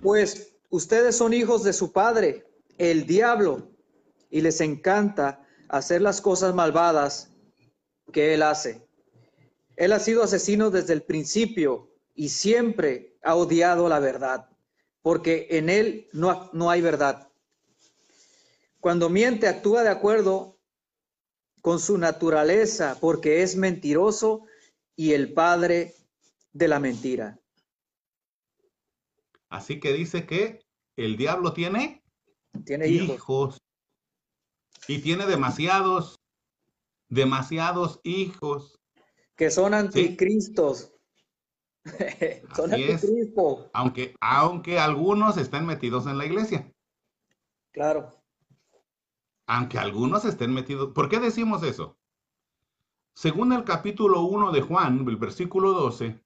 pues ustedes son hijos de su padre, el diablo, y les encanta hacer las cosas malvadas que él hace. Él ha sido asesino desde el principio y siempre ha odiado la verdad, porque en él no, no hay verdad. Cuando miente, actúa de acuerdo con su naturaleza, porque es mentiroso y el padre de la mentira. Así que dice que el diablo tiene, tiene hijos. Y tiene demasiados, demasiados hijos. Que son anticristos. son anticristos. Aunque, aunque algunos estén metidos en la iglesia. Claro. Aunque algunos estén metidos. ¿Por qué decimos eso? Según el capítulo 1 de Juan, el versículo 12,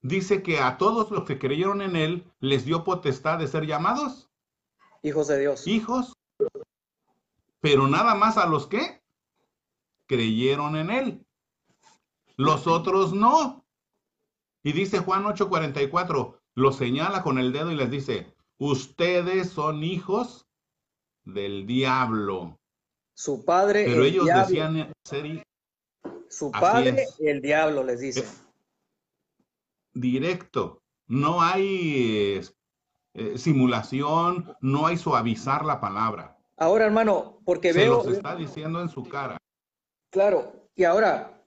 dice que a todos los que creyeron en él les dio potestad de ser llamados hijos de Dios. Hijos. Pero nada más a los que creyeron en él. Los otros no. Y dice Juan 8:44, lo señala con el dedo y les dice, ustedes son hijos del diablo. Su padre. Pero ellos decían ser Su padre, el diablo, les dice directo. No hay eh, simulación, no hay suavizar la palabra. Ahora, hermano, porque Se veo. Los está diciendo en su cara. Claro, y ahora,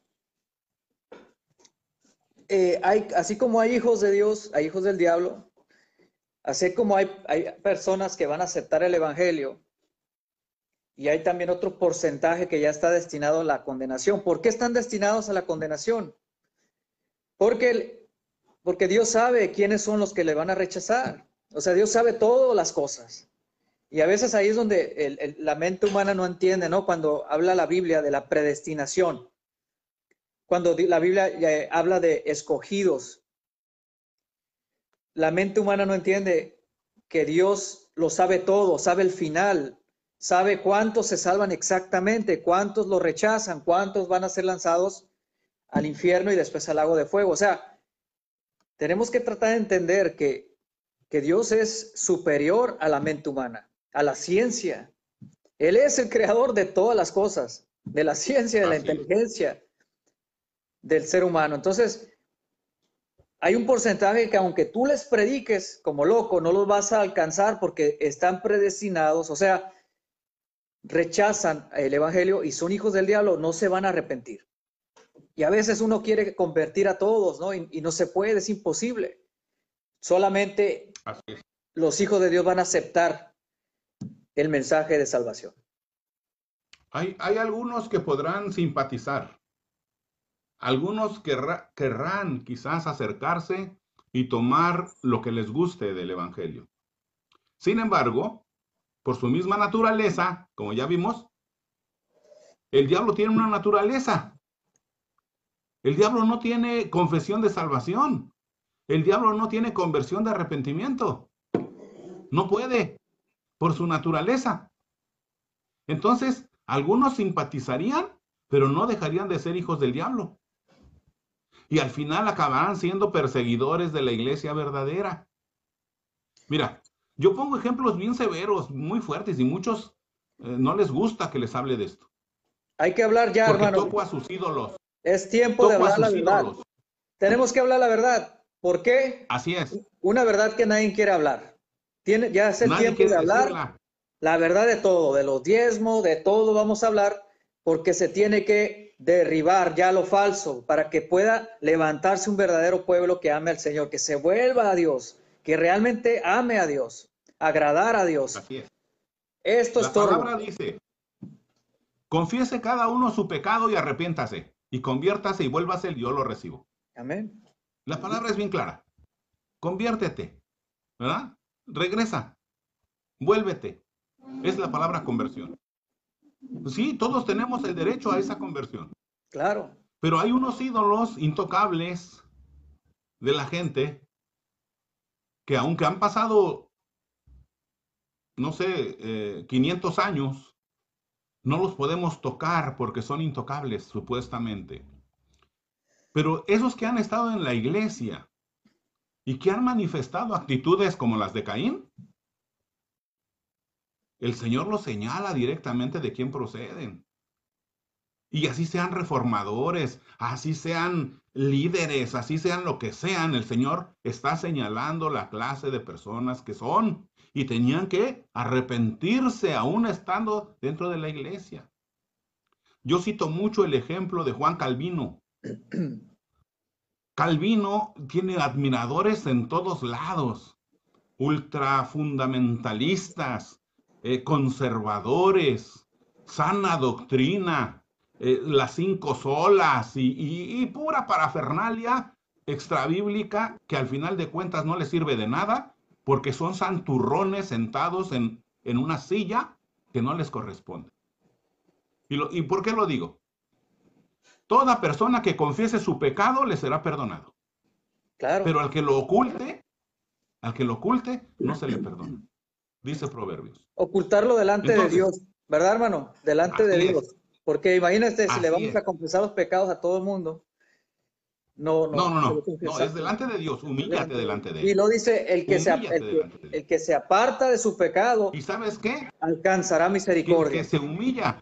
eh, hay, así como hay hijos de Dios, hay hijos del diablo, así como hay, hay personas que van a aceptar el Evangelio, y hay también otro porcentaje que ya está destinado a la condenación. ¿Por qué están destinados a la condenación? Porque porque Dios sabe quiénes son los que le van a rechazar. O sea, Dios sabe todas las cosas. Y a veces ahí es donde la mente humana no entiende, ¿no? Cuando habla la Biblia de la predestinación. Cuando la Biblia eh, habla de escogidos. La mente humana no entiende que Dios lo sabe todo, sabe el final, sabe cuántos se salvan exactamente, cuántos lo rechazan, cuántos van a ser lanzados al infierno y después al lago de fuego. O sea, tenemos que tratar de entender que, Dios es superior a la mente humana, a la ciencia. Él es el creador de todas las cosas, de la ciencia, de la inteligencia del ser humano. Entonces, hay un porcentaje que aunque tú les prediques como loco, no los vas a alcanzar porque están predestinados, o sea, rechazan el Evangelio y son hijos del diablo, no se van a arrepentir. Y a veces uno quiere convertir a todos, ¿no? Y, no se puede, es imposible. Solamente los hijos de Dios van a aceptar el mensaje de salvación. Hay, algunos que podrán simpatizar. Algunos querrán quizás acercarse y tomar lo que les guste del Evangelio. Sin embargo, por su misma naturaleza, como ya vimos, el diablo tiene una naturaleza el diablo no tiene confesión de salvación. El diablo no tiene conversión de arrepentimiento. No puede, por su naturaleza. Entonces, algunos simpatizarían, pero no dejarían de ser hijos del diablo. Y al final acabarán siendo perseguidores de la iglesia verdadera. Mira, yo pongo ejemplos bien severos, muy fuertes, y muchos eh, no les gusta que les hable de esto. Hay que hablar ya, Porque hermano. Toco a sus ídolos. Es tiempo de hablar la verdad. Tenemos que hablar la verdad. ¿Por qué? Así es. Una verdad que nadie quiere hablar. Tiene, ya es el tiempo de hablar la verdad de todo, de los diezmos, de todo vamos a hablar, porque se tiene que derribar ya lo falso para que pueda levantarse un verdadero pueblo que ame al Señor, que se vuelva a Dios, que realmente ame a Dios, agradar a Dios. Así es. Esto La es todo. palabra dice, confiese cada uno su pecado y arrepiéntase, y conviértase y vuélvase, y yo lo recibo. Amén. La palabra es bien clara. Conviértete, ¿verdad? Regresa, vuélvete. Es la palabra conversión. Sí, todos tenemos el derecho a esa conversión. Claro. Pero hay unos ídolos intocables de la gente que aunque han pasado, no sé, eh, 500 años, no los podemos tocar porque son intocables, supuestamente. Pero esos que han estado en la iglesia y que han manifestado actitudes como las de Caín, el Señor los señala directamente de quién proceden. Y así sean reformadores, así sean líderes, así sean lo que sean, el Señor está señalando la clase de personas que son y tenían que arrepentirse aún estando dentro de la iglesia. Yo cito mucho el ejemplo de Juan Calvino. Calvino tiene admiradores en todos lados, ultrafundamentalistas, eh, conservadores, sana doctrina, eh, las cinco solas y, pura parafernalia extrabíblica que al final de cuentas no le sirve de nada porque son santurrones sentados en, en una silla que no les corresponde. ¿Y, lo, ¿Y por qué lo digo? Toda persona que confiese su pecado le será perdonado. Claro. Pero al que lo oculte, al que lo oculte, no se le perdona. Dice Proverbios. Ocultarlo delante Entonces, de Dios, ¿verdad, hermano? Delante de Dios. es. Porque imagínate, si le vamos es. a confesar los pecados a todo el mundo. No, no, No, no, no. es delante de Dios. Humíllate delante de Y él. lo dice, el que, se, el, el que se aparta de su pecado ¿Y sabes qué? alcanzará Que el misericordia. que se humilla,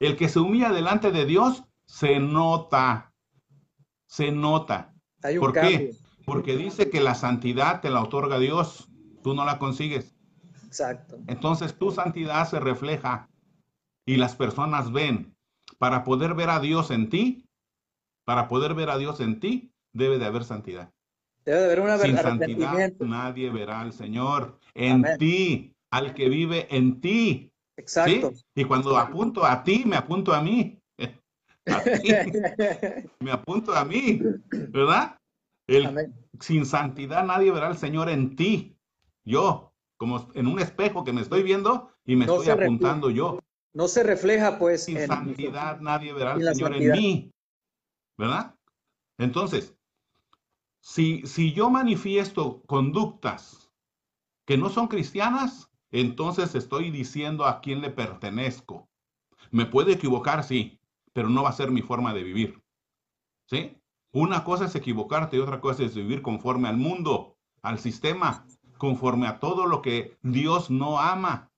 el que se humilla delante de Dios, se nota. Se nota. Hay un ¿Por cambio. qué? Porque dice que la santidad te la otorga Dios. Tú no la consigues. Exacto. Entonces tu santidad se refleja y las personas ven. Para poder ver a Dios en ti, para poder ver a Dios en ti, debe de haber santidad. Debe de haber un Sin santidad nadie verá al Señor. En Amén. ti, al que vive en ti. ¿sí? Exacto. Y cuando apunto a ti, me apunto a mí. A ti, me apunto a mí, ¿verdad? El, Amén. sin santidad nadie verá al Señor en ti. Yo, como en un espejo que me estoy viendo y me No estoy refleja. apuntando yo. No se refleja, pues, Sin en santidad nadie verá al Señor santidad. en mí. ¿Verdad? Entonces, si, si yo manifiesto conductas que no son cristianas, entonces estoy diciendo a quién le pertenezco. Me puede equivocar, sí, pero no va a ser mi forma de vivir. ¿Sí? Una cosa es equivocarte y otra cosa es vivir conforme al mundo, al sistema, conforme a todo lo que Dios no ama.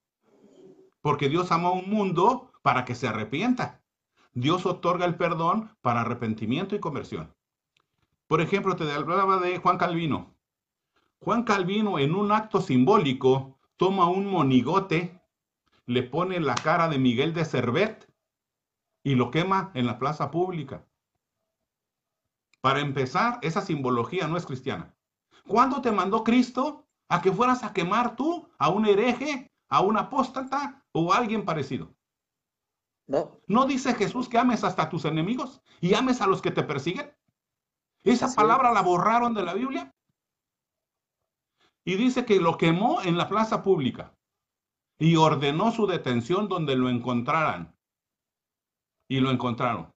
Porque Dios ama un mundo para que se arrepienta. Dios otorga el perdón para arrepentimiento y conversión. Por ejemplo, te hablaba de Juan Calvino. Juan Calvino en un acto simbólico toma un monigote, le pone la cara de Miguel de Cervet y lo quema en la plaza pública. Para empezar, esa simbología no es cristiana. ¿Cuándo te mandó Cristo a que fueras a quemar tú a un hereje, a un apóstata o a alguien parecido? No, ¿No dice Jesús que ames hasta a tus enemigos y ames a los que te persiguen? Esa palabra la borraron de la Biblia. Y dice que lo quemó en la plaza pública y ordenó su detención donde lo encontraran. Y lo encontraron.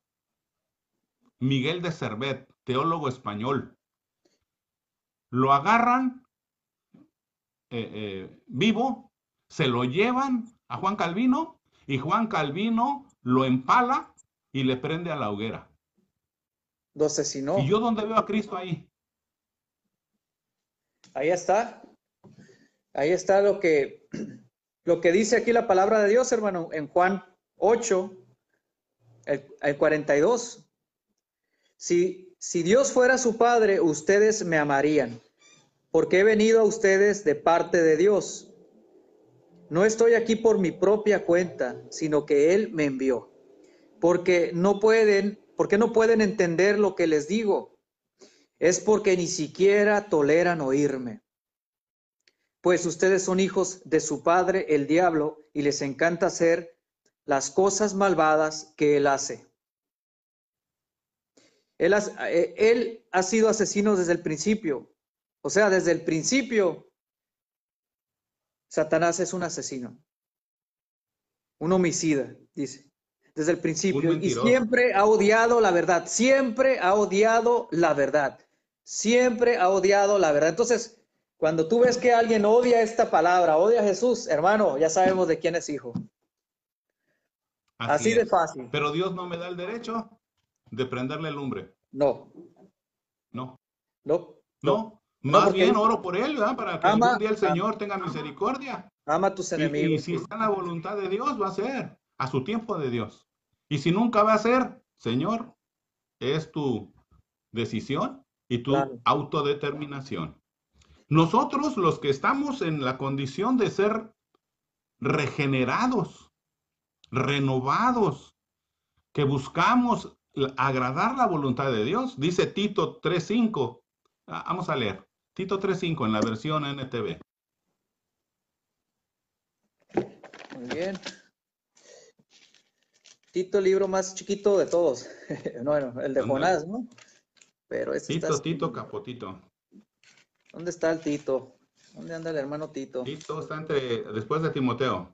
Miguel de Cervet, teólogo español. Lo agarran eh, eh, vivo, se lo llevan a Juan Calvino y Juan Calvino lo empala y le prende a la hoguera. lo asesinó. ¿Y yo dónde veo a Cristo ahí? Ahí está. Ahí está lo que, lo que dice aquí la palabra de Dios, hermano, en Juan 8, el, el 42. Si, si Dios fuera su Padre, ustedes me amarían, porque he venido a ustedes de parte de Dios. No estoy aquí por mi propia cuenta, sino que Él me envió. Porque no pueden, porque no pueden entender lo que les digo. Es porque ni siquiera toleran oírme. pues ustedes son hijos de su padre, el diablo, y les encanta hacer las cosas malvadas que él hace. Él ha, eh, él ha sido asesino desde el principio. O sea, desde el principio, Satanás es un asesino, un homicida, dice, desde el principio. Y siempre ha odiado la verdad, siempre ha odiado la verdad, siempre ha odiado la verdad. Entonces, cuando tú ves que alguien odia esta palabra, odia a Jesús, hermano, ya sabemos de quién es hijo. Así, de fácil. Pero Dios no me da el derecho de prenderle el lumbre. No. No. No. No. Más bien oro por él, ¿verdad? Para que algún día el Señor tenga misericordia. Ama a tus enemigos. Y, si está en la voluntad de Dios, va a ser a su tiempo de Dios. Y si nunca va a ser, Señor, es tu decisión y tu autodeterminación. Nosotros, los que estamos en la condición de ser regenerados, renovados, que buscamos agradar la voluntad de Dios, dice Tito 3.5. Ah, vamos a leer. Tito 3.5 en la versión NTV. Muy bien. Tito, el libro más chiquito de todos. bueno, el de Jonás, ¿no? Pero este Tito, Tito, Capotito. ¿Dónde está el Tito? ¿Dónde anda el hermano Tito? Tito está entre, después de Timoteo.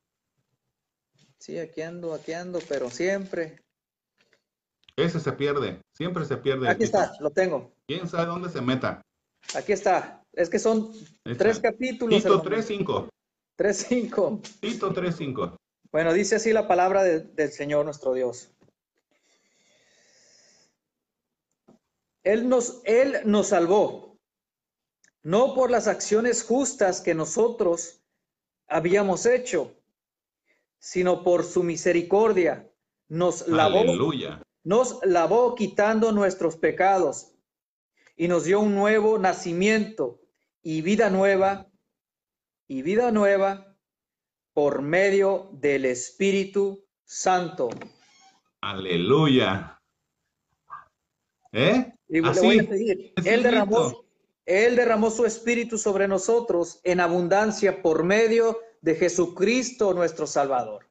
Sí, aquí ando, aquí ando, pero siempre. Ese se pierde, siempre se pierde. Aquí está, lo tengo. ¿Quién sabe dónde se meta? Aquí está. Es que son tres capítulos. Tito 3.5. 3.5. Tito 3.5. Bueno, dice así la palabra del Señor nuestro Dios. Él nos, él nos salvó, no por las acciones justas que nosotros habíamos hecho, sino por su misericordia nos lavó, nos lavó quitando nuestros pecados y nos dio un nuevo nacimiento y vida nueva y vida nueva por medio del Espíritu Santo. Aleluya. ¿Eh? Él derramó, él derramó su espíritu sobre nosotros en abundancia por medio de Jesucristo nuestro Salvador.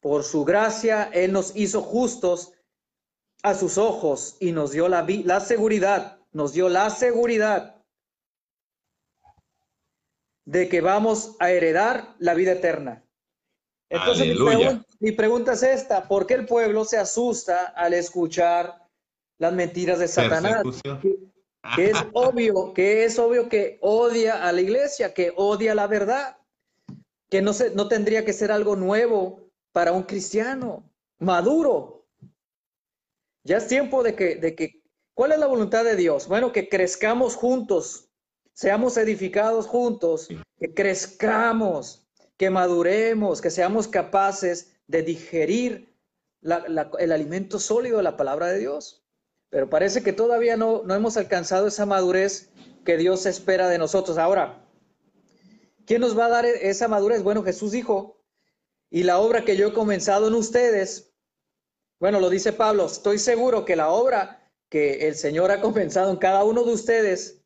Por su gracia, Él nos hizo justos a sus ojos y nos dio la, la seguridad, nos dio la seguridad de que vamos a heredar la vida eterna. Entonces mi pregunta, es esta, ¿por qué el pueblo se asusta al escuchar las mentiras de Satanás? Que, es obvio, que es obvio que odia a la iglesia, que odia la verdad que no, se, no tendría que ser algo nuevo para un cristiano maduro. Ya es tiempo de que, de que, ¿cuál es la voluntad de Dios? Bueno, que crezcamos juntos, seamos edificados juntos, que crezcamos, que maduremos, que seamos capaces de digerir el alimento sólido de la palabra de Dios. Pero parece que todavía no, no hemos alcanzado esa madurez que Dios espera de nosotros. Ahora, ¿Quién nos va a dar esa madurez? Bueno, Jesús dijo, y la obra que yo he comenzado en ustedes, bueno, lo dice Pablo, estoy seguro que la obra que el Señor ha comenzado en cada uno de ustedes,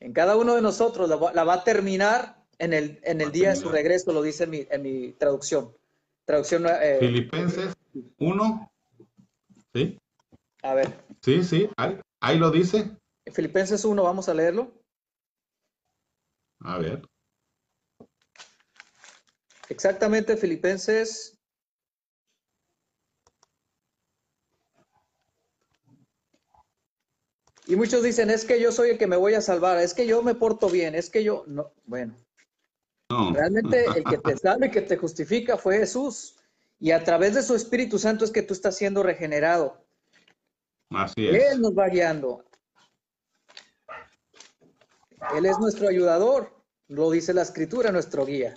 en cada uno de nosotros, la va, a terminar en el, en el día de su regreso, lo dice en mi, traducción. Traducción. Eh, Filipenses 1. ¿Sí? A ver. Sí, sí, ahí, ahí lo dice. Filipenses 1, vamos a leerlo. A ver. Exactamente, Filipenses. Y muchos dicen, es que yo soy el que me voy a salvar, es que yo me porto bien, es que yo, no, bueno. Realmente el que te salve, que te justifica fue Jesús. Y a través de su Espíritu Santo es que tú estás siendo regenerado. Así es. Él nos va guiando. Él es nuestro ayudador, lo dice la escritura, nuestro guía.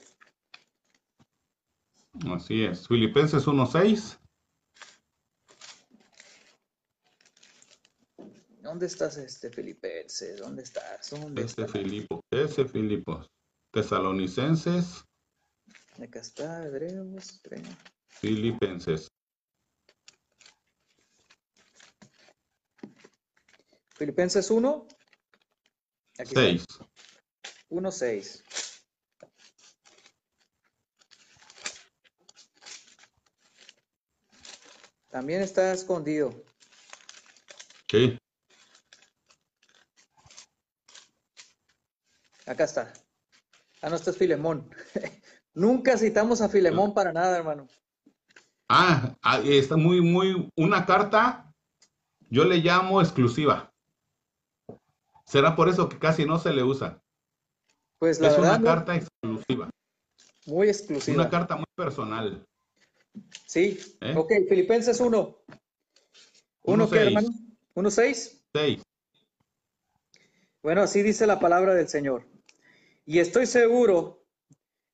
Así es. Filipenses 1.6. ¿Dónde estás, este Filipenses? ¿Dónde estás? este Filipo, ese Filipos. Tesalonicenses. Acá está, Hebreos. Filipenses. Filipenses 1. 6. 1.6. También está escondido. Sí. Acá está. Ah, no, este es Filemón. Nunca citamos a Filemón para nada, hermano. Ah, ah, está muy, muy, una carta, yo le llamo exclusiva. Será por eso que casi no se le usa. Pues la es verdad, una carta exclusiva, muy exclusiva. una carta muy personal. Sí, ¿Eh? ok, Filipenses 1. ¿Uno, Uno qué, hermano? ¿Uno seis? Seis. Bueno, así dice la palabra del Señor. Y estoy seguro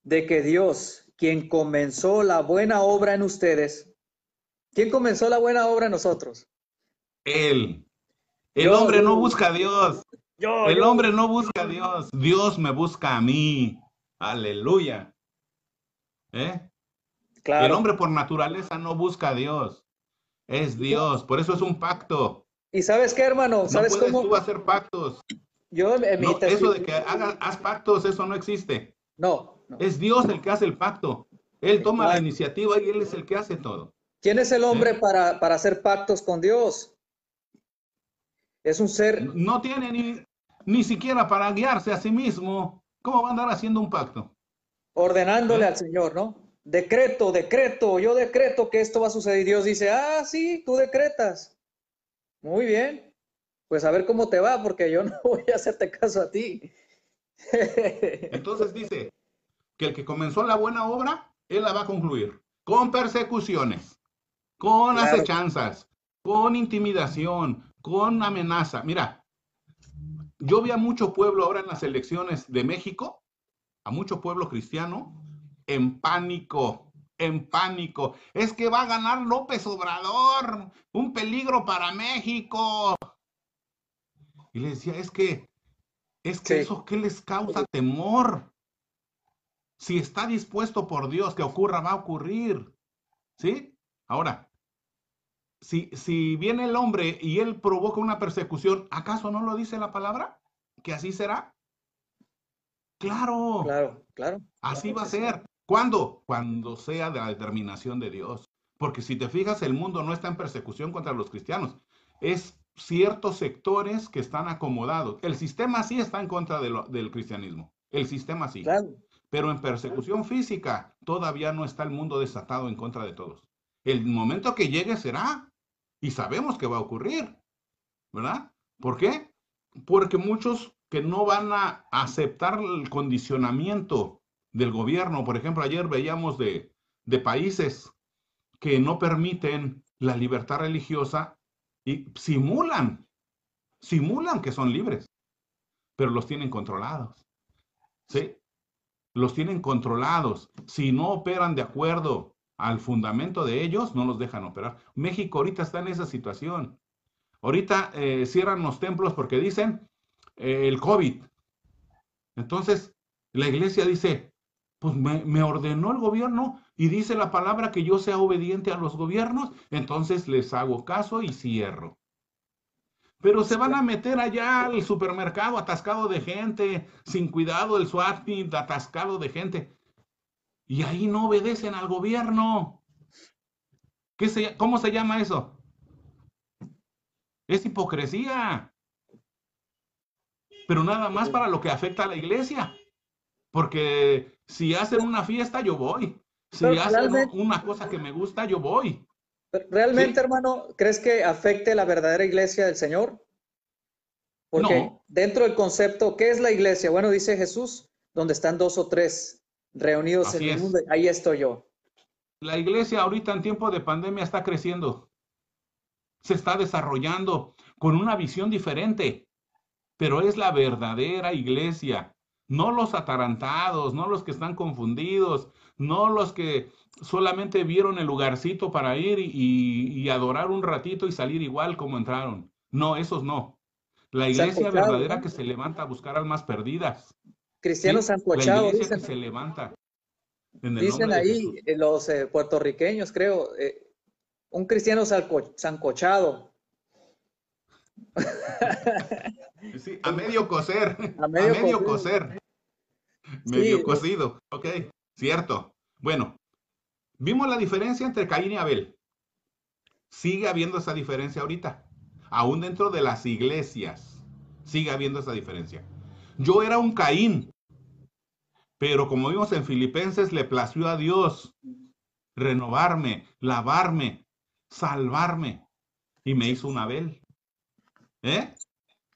de que Dios, quien comenzó la buena obra en ustedes, ¿quién comenzó la buena obra en nosotros? Él. El Yo, hombre no busca a Dios. Yo, El yo. hombre no busca a Dios. Dios me busca a mí. Aleluya. ¿Eh? Claro. El hombre por naturaleza no busca a Dios. Es Dios. Por eso es un pacto. ¿Y sabes qué, hermano? No ¿Sabes puedes cómo? tú hacer pactos. Yo en mi No, eso de que hagas haz pactos, eso no existe. No, no. Es Dios el que hace el pacto. Él toma la iniciativa y Él es el que hace todo. ¿Quién es el hombre ¿Eh? para, para hacer pactos con Dios? Es un ser No tiene ni, ni siquiera para guiarse a sí mismo. ¿Cómo va a andar haciendo un pacto? ordenándole ¿Eh? al Señor, ¿no? Decreto, decreto, yo decreto que esto va a suceder. Dios dice, ah, sí, tú decretas. Muy bien. Pues a ver cómo te va, porque yo no voy a hacerte caso a ti. Entonces dice que el que comenzó la buena obra, Él la va a concluir. Con persecuciones, con Claro. acechanzas, con intimidación, con amenaza. Mira, yo vi a mucho pueblo ahora en las elecciones de México, a mucho pueblo cristiano, en pánico, en pánico. Es que va a ganar López Obrador, un peligro para México. Y le decía, es que, es que Sí. eso, ¿qué les causa temor? Si está dispuesto por Dios que ocurra, va a ocurrir. ¿Sí? Ahora, si, si viene el hombre y él provoca una persecución, ¿acaso no lo dice la palabra? ¿Que así será? Claro, Claro, claro. así claro va a ser. ¿Cuándo? Cuando sea de la determinación de Dios. Porque si te fijas, el mundo no está en persecución contra los cristianos. Es ciertos sectores que están acomodados. El sistema sí está en contra de lo- del cristianismo. El sistema sí. Claro. Pero en persecución física todavía no está el mundo desatado en contra de todos. El momento que llegue será. Y sabemos que va a ocurrir. ¿Verdad? ¿Por qué? Porque muchos que no van a aceptar el condicionamiento del gobierno, por ejemplo, ayer veíamos de, de países que no permiten la libertad religiosa y simulan, simulan que son libres, pero los tienen controlados. ¿Sí? Los tienen controlados. Si no operan de acuerdo al fundamento de ellos, no los dejan operar. México ahorita está en esa situación. Ahorita eh, cierran los templos porque dicen eh, el COVID. Entonces, la iglesia dice, pues me, ordenó el gobierno y dice la palabra que yo sea obediente a los gobiernos, entonces les hago caso y cierro. Pero se van a meter allá al supermercado atascado de gente, sin cuidado, el SWAT atascado de gente. Y ahí no obedecen al gobierno. ¿Qué se, ¿Cómo se llama eso? Es hipocresía. Pero nada más para lo que afecta a la iglesia. Porque si hacen una fiesta, yo voy. Si Pero hacen una cosa que me gusta, yo voy. ¿Realmente, Sí. hermano, crees que afecte la verdadera iglesia del Señor? Porque No. dentro del concepto, ¿qué es la iglesia? Bueno, dice Jesús, donde están dos o tres reunidos Así en el es. mundo, ahí estoy yo. La iglesia ahorita en tiempo de pandemia está creciendo. Se está desarrollando con una visión diferente. Pero es la verdadera iglesia. No los atarantados, no los que están confundidos, no los que solamente vieron el lugarcito para ir y, y- y adorar un ratito y salir igual como entraron. No, esos no. La iglesia verdadera que se levanta a buscar almas perdidas. Cristianos ¿sí? La iglesia que dicen, se levanta. Dicen ahí eh, los eh, puertorriqueños, creo, eh, un cristiano sancochado. Sí, a medio coser. A A medio medio, cocer. coser. Medio Sí. cocido. Ok, cierto. Bueno, vimos la diferencia entre Caín y Abel. sigue habiendo esa diferencia ahorita. Aún dentro de las iglesias, sigue habiendo esa diferencia. Yo era un Caín, pero como vimos en Filipenses, le plació a Dios renovarme, lavarme, salvarme. Y me hizo un Abel. ¿Eh?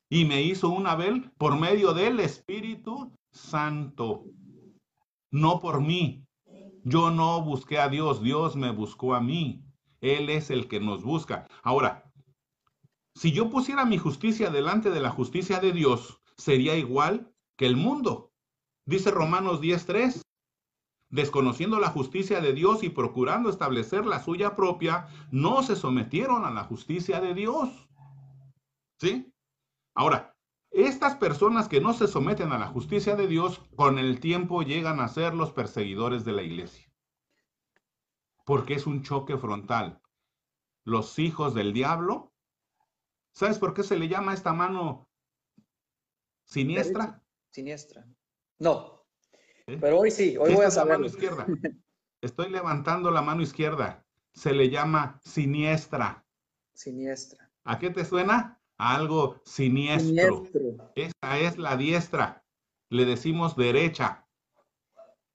Y me hizo un Abel por medio del Espíritu Santo. No por mí. Yo no busqué a Dios, Dios me buscó a mí. Él es el que nos busca. Ahora, si yo pusiera mi justicia delante de la justicia de Dios, sería igual que el mundo. Dice Romanos 10.3, desconociendo la justicia de Dios y procurando establecer la suya propia, no se sometieron a la justicia de Dios. ¿Sí? Ahora, estas personas que no se someten a la justicia de Dios, con el tiempo llegan a ser los perseguidores de la iglesia. Porque es un choque frontal. Los hijos del diablo. ¿Sabes por qué se le llama esta mano siniestra? Siniestra. No. Pero hoy sí, hoy voy a saber. izquierda. Estoy levantando la mano izquierda. Se le llama siniestra. Siniestra. ¿A qué te suena? Algo siniestro. Esa es la diestra. Le decimos derecha.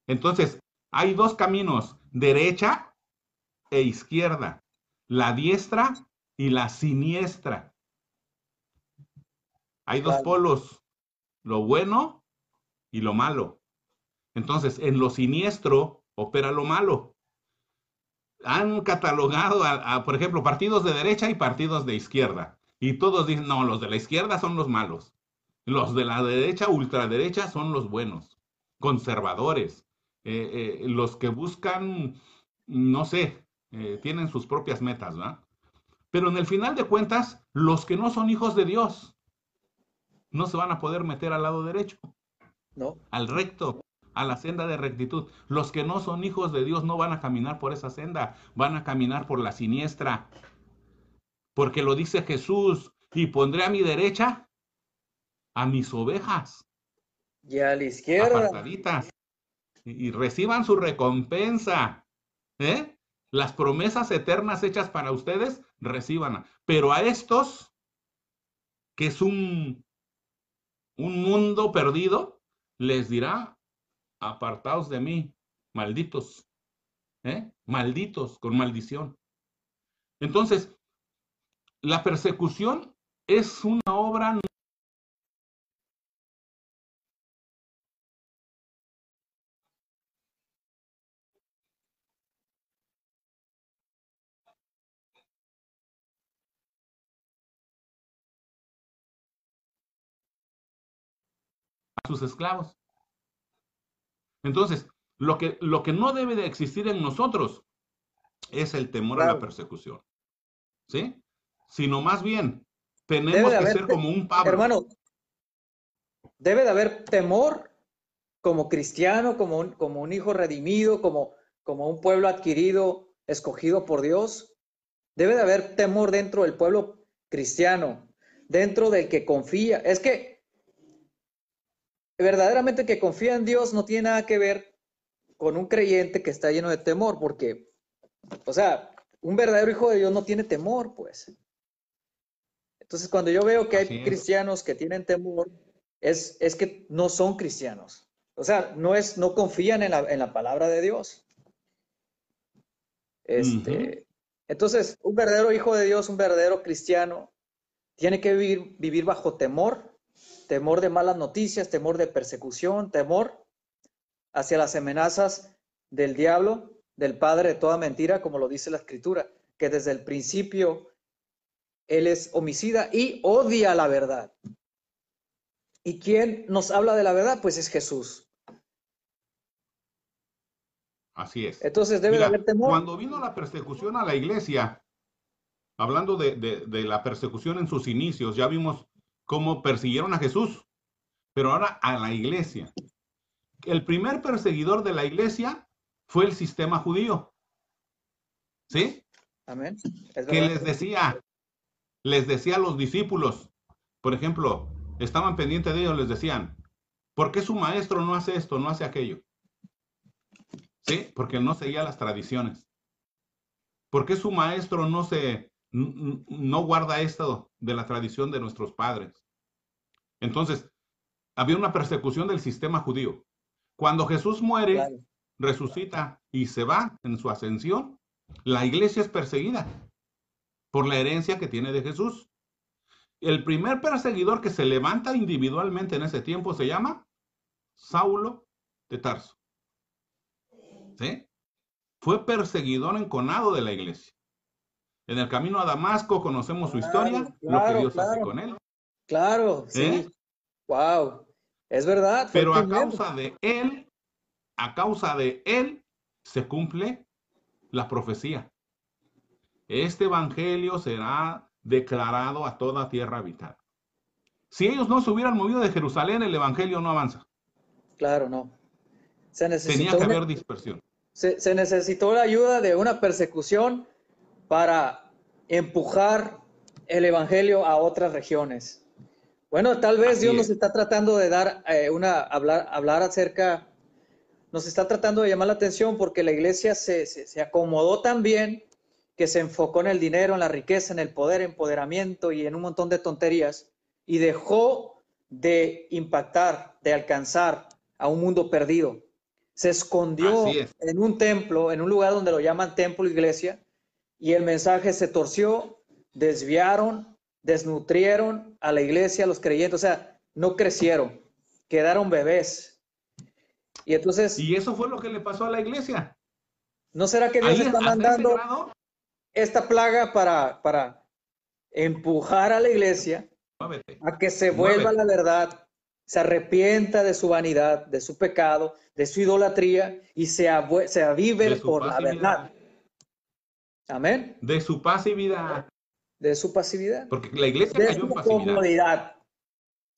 Entonces, hay dos caminos, derecha e izquierda. La diestra y la siniestra. Hay dos polos, lo bueno y lo malo. Entonces, en lo siniestro opera lo malo. Han catalogado, por ejemplo, partidos de derecha y partidos de izquierda. Y todos dicen, no, los de la izquierda son los malos. Los de la derecha, ultraderecha, son los buenos, conservadores, eh, eh, los que buscan, no sé, eh, tienen sus propias metas, ¿verdad? Pero en el final de cuentas, los que no son hijos de Dios no se van a poder meter al lado derecho, no. al recto, a la senda de rectitud. Los que no son hijos de Dios no van a caminar por esa senda, van a caminar por la siniestra, porque lo dice Jesús, y pondré a mi derecha a mis ovejas. Y a la izquierda. Apartaditas, y, reciban su recompensa. ¿eh? Las promesas eternas hechas para ustedes, reciban. Pero a estos, que es un, un mundo perdido, les dirá, apartaos de mí, malditos. ¿eh? Malditos, con maldición. Entonces, la persecución es una obra a sus esclavos. Entonces, lo que, lo que no debe de existir en nosotros es el temor a la persecución. ¿Sí? Sino más bien tenemos que ser como un Pablo. Hermano, debe de haber temor como cristiano, como un, como un hijo redimido, como, como un pueblo adquirido, escogido por Dios. Debe de haber temor dentro del pueblo cristiano, dentro del que confía. Es que verdaderamente que confía en Dios no tiene nada que ver con un creyente que está lleno de temor, porque, o sea, un verdadero hijo de Dios no tiene temor, pues. Entonces, cuando yo veo que hay cristianos que tienen temor, es, es que no son cristianos. O sea, no, es, no confían en la, en la palabra de Dios. Este, Entonces, un verdadero hijo de Dios, un verdadero cristiano, tiene que vivir, vivir bajo temor, temor de malas noticias, temor de persecución, temor hacia las amenazas del diablo, del padre de toda mentira, como lo dice la escritura, que desde el principio él es homicida y odia la verdad. ¿Y quién nos habla de la verdad? Pues es Jesús. Así es. Entonces debe haber temor. Cuando vino la persecución a la iglesia, hablando de, de, la persecución en sus inicios, ya vimos cómo persiguieron a Jesús, pero ahora a la iglesia. El primer perseguidor de la iglesia fue el sistema judío. ¿Sí? Amén. que les decía, les decía a los discípulos, por ejemplo, estaban pendientes de ellos, les decían, ¿por qué su maestro no hace esto, no hace aquello? Sí, porque no seguía las tradiciones. ¿Por qué su maestro no se, no guarda esto de la tradición de nuestros padres. Entonces, había una persecución del sistema judío. Cuando Jesús muere, resucita y se va en su ascensión, la iglesia es perseguida por la herencia que tiene de Jesús. El primer perseguidor que se levanta individualmente en ese tiempo se llama Saulo de Tarso. ¿Sí? Fue perseguidor enconado de la iglesia. En el camino a Damasco conocemos su historia, lo que Dios hace con él. Claro, sí. ¿Eh? Wow. Es verdad. Pero a causa de él, a causa de él, se cumple la profecía. Este evangelio será declarado a toda tierra habitada. Si ellos no se hubieran movido de Jerusalén, el evangelio no avanza. Claro, no. Se Tenía que haber dispersión. Se, se necesitó la ayuda de una persecución para empujar el evangelio a otras regiones. Bueno, tal vez Dios nos está tratando de dar eh, una, hablar, hablar acerca, nos está tratando de llamar la atención porque la iglesia se, se, acomodó tan bien que se enfocó en el dinero, en la riqueza, en el poder, empoderamiento y en un montón de tonterías y dejó de impactar, de alcanzar a un mundo perdido. Se escondió en un templo, en un lugar donde lo llaman templo iglesia, y el mensaje se torció, desviaron, desnutrieron a la iglesia, a los creyentes, o sea, no crecieron, quedaron bebés. Y entonces... Y eso fue lo que le pasó a la iglesia. ¿No será que Dios está mandando esta plaga para, para empujar a la iglesia a que se vuelva la verdad, se arrepienta de su vanidad, de su pecado, de su idolatría y se, se avive por la verdad? Amén. De su pasividad de su pasividad. Porque la iglesia de cayó su en pasividad. Comodidad,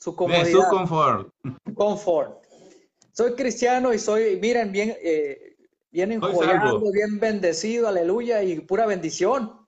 su comodidad. De su confort. Confort. Soy cristiano y soy, miren, bien, eh, bien enjollado, bien bendecido, aleluya, y pura bendición.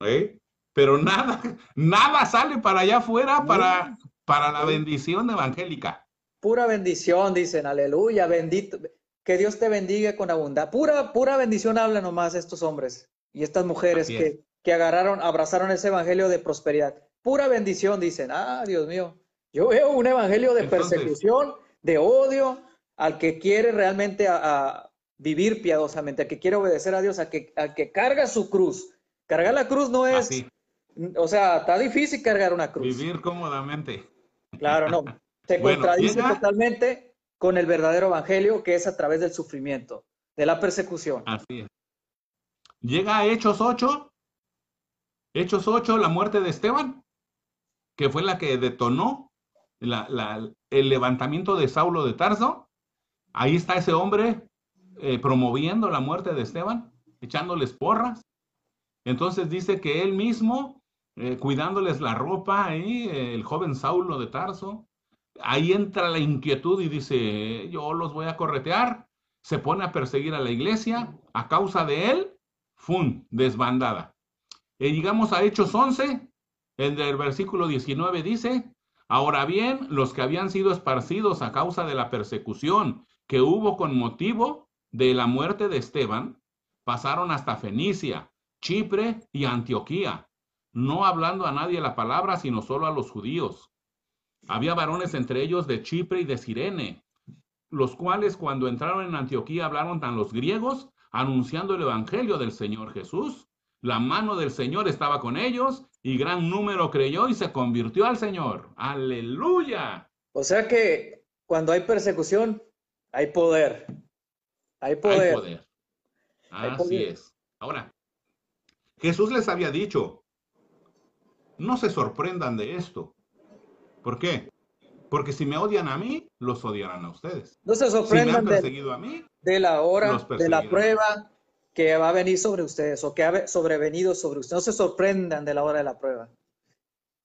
¿Eh? Pero nada, nada sale para allá afuera para, para la bendición evangélica. Pura bendición, dicen, aleluya, bendito. Que Dios te bendiga con abundancia. Pura, pura bendición hablan nomás estos hombres y estas mujeres que, que agarraron, abrazaron ese evangelio de prosperidad. Pura bendición, dicen. Ah, Dios mío. Yo veo un evangelio de persecución, de odio, al que quiere realmente a, vivir piadosamente, al que quiere obedecer a Dios, al que, al que carga su cruz. Cargar la cruz no es, o sea, está difícil cargar una cruz. Vivir cómodamente. Claro, no. Se contradice totalmente con el verdadero evangelio, que es a través del sufrimiento, de la persecución. Así es. Llega a Hechos 8 Hechos 8, la muerte de Esteban, que fue la que detonó el levantamiento de Saulo de Tarso. Ahí está ese hombre eh, promoviendo la muerte de Esteban, echándoles porras. Entonces dice que él mismo, eh, cuidándoles la ropa, ahí, el joven Saulo de Tarso, ahí entra la inquietud y dice, yo los voy a corretear. Se pone a perseguir a la iglesia. A causa de él, ¡fum! Desbandada. Y eh, llegamos a Hechos 11, en el versículo 19 dice, ahora bien, los que habían sido esparcidos a causa de la persecución que hubo con motivo de la muerte de Esteban, pasaron hasta Fenicia, Chipre y Antioquía, no hablando a nadie la palabra, sino solo a los judíos. Había varones entre ellos de Chipre y de Sirene, los cuales cuando entraron en Antioquía hablaron a los griegos, anunciando el evangelio del Señor Jesús. La mano del Señor estaba con ellos y gran número creyó y se convirtió al Señor. Aleluya. O sea que cuando hay persecución, hay poder. Hay poder. Hay poder. Así es. Ahora, Jesús les había dicho, no se sorprendan de esto. ¿Por qué? Porque si me odian a mí, los odiarán a ustedes. No se sorprendan a mí, de la hora, de la prueba, que va a venir sobre ustedes o que ha sobrevenido sobre ustedes. No se sorprendan de la hora de la prueba.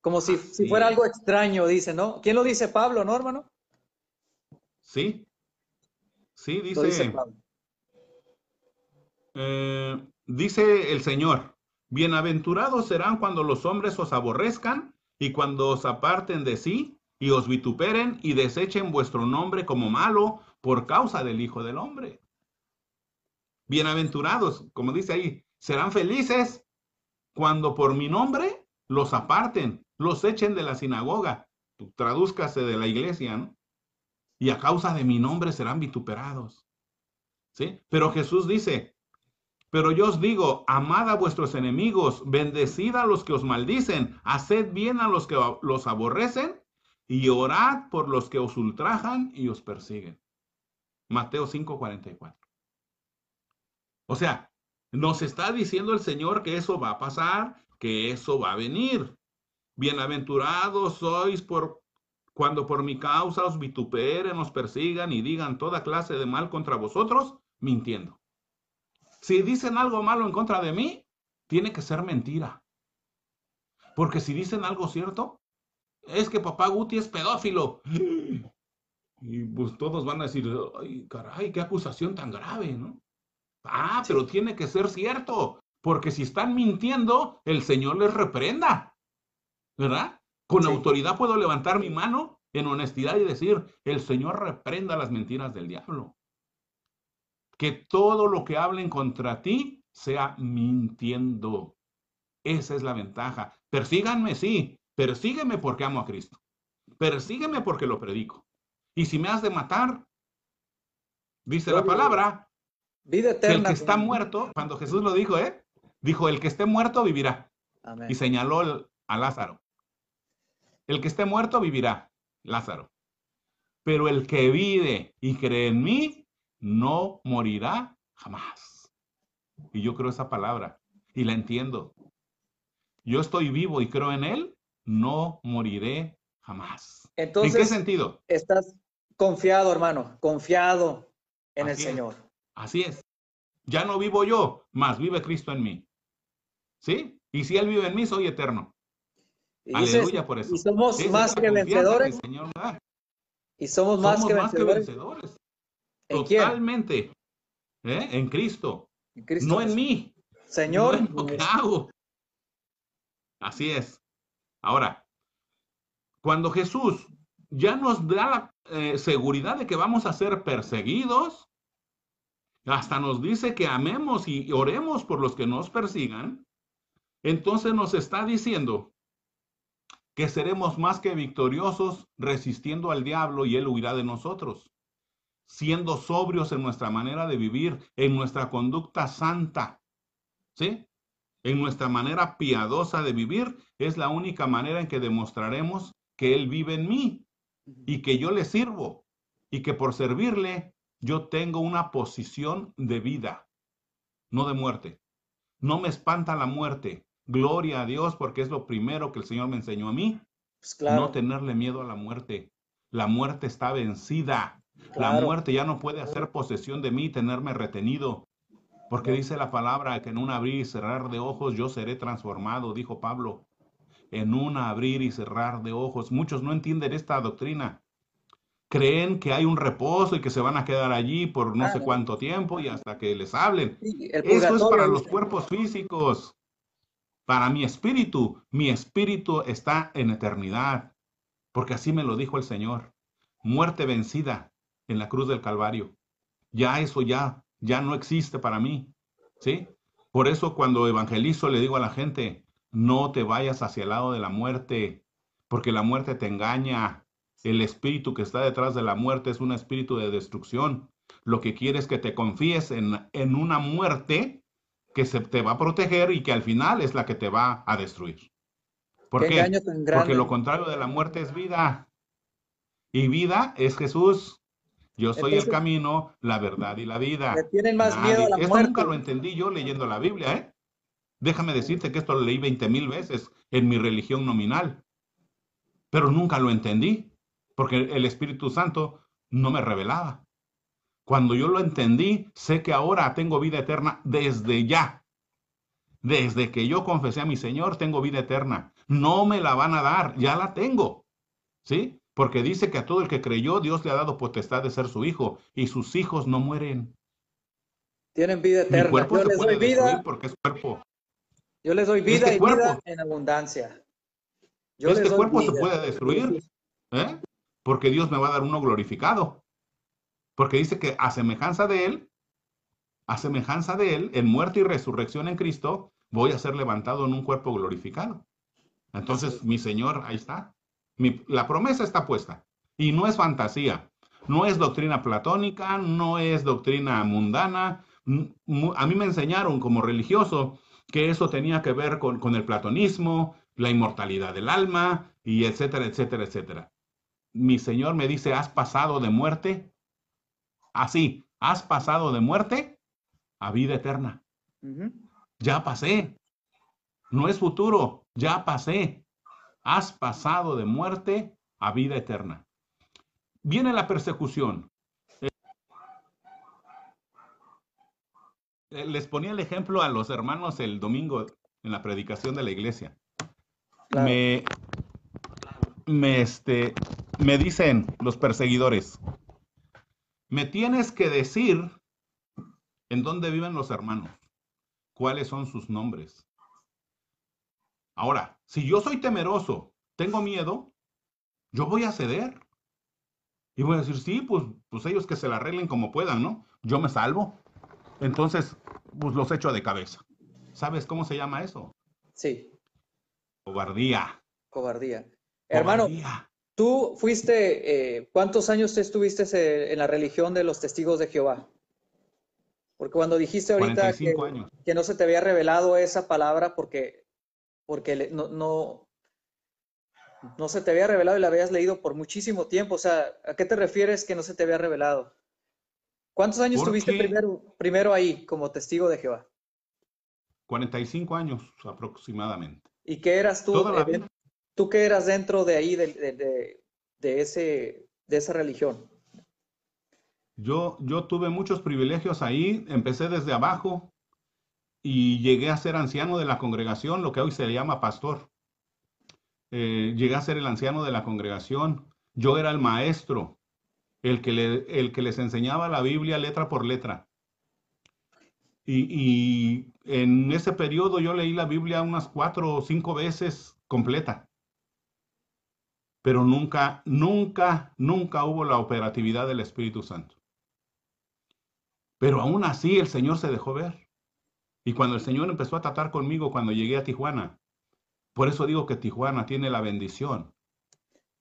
Como si, si fuera algo extraño, dice, ¿no? ¿Quién lo dice? Pablo, ¿no, hermano? Sí. Sí, dice. Eh, dice el Señor, bienaventurados serán cuando los hombres os aborrezcan y cuando os aparten de sí y os vituperen y desechen vuestro nombre como malo por causa del Hijo del Hombre. Bienaventurados, como dice ahí, serán felices cuando por mi nombre los aparten, los echen de la sinagoga, tradúzcase de la iglesia, ¿no? Y a causa de mi nombre serán vituperados. ¿Sí? Pero Jesús dice, pero yo os digo, amad a vuestros enemigos, bendecid a los que os maldicen, haced bien a los que los aborrecen y orad por los que os ultrajan y os persiguen. Mateo 5:44. O sea, nos está diciendo el Señor que eso va a pasar, que eso va a venir. Bienaventurados sois por cuando por mi causa os vituperen, os persigan y digan toda clase de mal contra vosotros, mintiendo. Si dicen algo malo en contra de mí, tiene que ser mentira. Porque si dicen algo cierto, es que papá Guti es pedófilo. Y pues todos van a decir, ay, caray, qué acusación tan grave, ¿no? Ah, pero tiene que ser cierto, porque si están mintiendo, el Señor les reprenda, ¿verdad? Con autoridad puedo levantar mi mano en honestidad y decir, el Señor reprenda las mentiras del diablo. Que todo lo que hablen contra ti sea mintiendo. Esa es la ventaja. Persíganme, sí. Persígueme porque amo a Cristo. Persígueme porque lo predico. Y si me has de matar, dice la palabra, Vida eterna. el que está muerto, cuando Jesús lo dijo, ¿eh? Dijo, el que esté muerto vivirá. Y señaló a Lázaro. El que esté muerto vivirá, Lázaro. Pero el que vive y cree en mí, no morirá jamás. Y yo creo esa palabra y la entiendo. Yo estoy vivo y creo en él, no moriré jamás. Entonces, ¿En qué sentido? Estás confiado, hermano, confiado en Así el es. Señor. Así es. Ya no vivo yo, más vive Cristo en mí. ¿Sí? Y si Él vive en mí, soy eterno. Y Aleluya por eso. Y somos más que vencedores. Y somos más que vencedores. Totalmente. ¿Eh? En Cristo. En Cristo No en mí. Señor, No en lo que hago. Así es. Ahora, cuando Jesús ya nos da la eh, seguridad de que vamos a ser perseguidos, hasta nos dice que amemos y oremos por los que nos persigan, entonces nos está diciendo que seremos más que victoriosos resistiendo al diablo y él huirá de nosotros, siendo sobrios en nuestra manera de vivir, en nuestra conducta santa, ¿sí? En nuestra manera piadosa de vivir es la única manera en que demostraremos que Él vive en mí y que yo le sirvo y que por servirle yo tengo una posición de vida, no de muerte. No me espanta la muerte. Gloria a Dios porque es lo primero que el Señor me enseñó a mí, pues claro, no tenerle miedo a la muerte. La muerte está vencida. La muerte ya no puede hacer posesión de mí y tenerme retenido. Porque dice la palabra que en un abrir y cerrar de ojos yo seré transformado, dijo Pablo. En un abrir y cerrar de ojos. Muchos no entienden esta doctrina. Creen que hay un reposo y que se van a quedar allí por no sé cuánto tiempo y hasta que les hablen. Sí, Eso es para los cuerpos físicos. Para mi espíritu, mi espíritu está en eternidad. Porque así me lo dijo el Señor. Muerte vencida en la cruz del Calvario. Ya eso ya, ya no existe para mí. ¿Sí? Por eso cuando evangelizo le digo a la gente, no te vayas hacia el lado de la muerte, porque la muerte te engaña. El espíritu que está detrás de la muerte es un espíritu de destrucción. Lo que quiere es que te confíes en, en una muerte que se te va a proteger y que al final es la que te va a destruir. ¿Por Qué. Porque lo contrario de la muerte es vida. Y vida es Jesús. Yo soy Entonces- el camino, la verdad y la vida. Le tienen más Nadie- miedo a la Esto muerte. nunca lo entendí yo leyendo la Biblia, ¿eh? Déjame decirte que esto lo leí 20 mil veces en mi religión nominal. Pero nunca lo entendí, porque el Espíritu Santo no me revelaba. Cuando yo lo entendí, sé que ahora tengo vida eterna desde ya. Desde que yo confesé a mi Señor, tengo vida eterna. No me la van a dar, ya la tengo. ¿Sí? Porque dice que a todo el que creyó, Dios le ha dado potestad de ser su hijo, y sus hijos no mueren. Tienen vida Mi eterna. cuerpo Yo se les puede doy vida, porque es cuerpo. yo les doy vida Este y cuerpo- vida en abundancia. Yo este les doy cuerpo se puede destruir, ¿eh? Porque Dios me va a dar uno glorificado. Porque dice que a semejanza de Él, a semejanza de Él, en muerte y resurrección en Cristo, voy a ser levantado en un cuerpo glorificado. Entonces, mi Señor, ahí está. La promesa está puesta. Y no es fantasía, no es doctrina platónica, no es doctrina mundana. A mí me enseñaron como religioso que eso tenía que ver con, con el platonismo, la inmortalidad del alma, y etcétera, etcétera, etcétera. Mi Señor me dice, ¿has pasado de muerte? Así, ¿has pasado de muerte a vida eterna? Ya pasé. No es futuro, ya pasé. Has pasado de muerte a vida eterna. Viene la persecución. Eh, les ponía el ejemplo a los hermanos el domingo en la predicación de la iglesia. Me, me, este, me dicen los perseguidores, me tienes que decir en dónde viven los hermanos, cuáles son sus nombres. Ahora, si yo soy temeroso, tengo miedo, yo voy a ceder. Y voy a decir, sí, pues, pues ellos que se la arreglen como puedan, ¿no? Yo me salvo. Entonces, pues los echo de cabeza. ¿Sabes cómo se llama eso? Sí. Cobardía. Cobardía. Hermano, tú fuiste, eh, ¿cuántos años estuviste en la religión de los testigos de Jehová? Porque cuando dijiste ahorita que, que, no se te había revelado esa palabra porque, porque no, no, no se te había revelado y la habías leído por muchísimo tiempo. O sea, ¿a qué te refieres que no se te había revelado? ¿Cuántos años estuviste primero, primero ahí como testigo de Jehová? 45 años aproximadamente. ¿Y qué eras tú? ¿Tú qué eras dentro de ahí, de, ese, de esa religión? Yo, yo tuve muchos privilegios ahí, empecé desde abajo y llegué a ser anciano de la congregación, lo que hoy se llama pastor. Eh, llegué a ser el anciano de la congregación. Yo era el maestro, el que, el que les enseñaba la Biblia letra por letra. Y, y, en ese periodo yo leí la Biblia unas cuatro o cinco veces completa pero nunca, nunca, nunca hubo la operatividad del Espíritu Santo. Pero aún así el Señor se dejó ver. Y cuando el Señor empezó a tratar conmigo cuando llegué a Tijuana, por eso digo que Tijuana tiene la bendición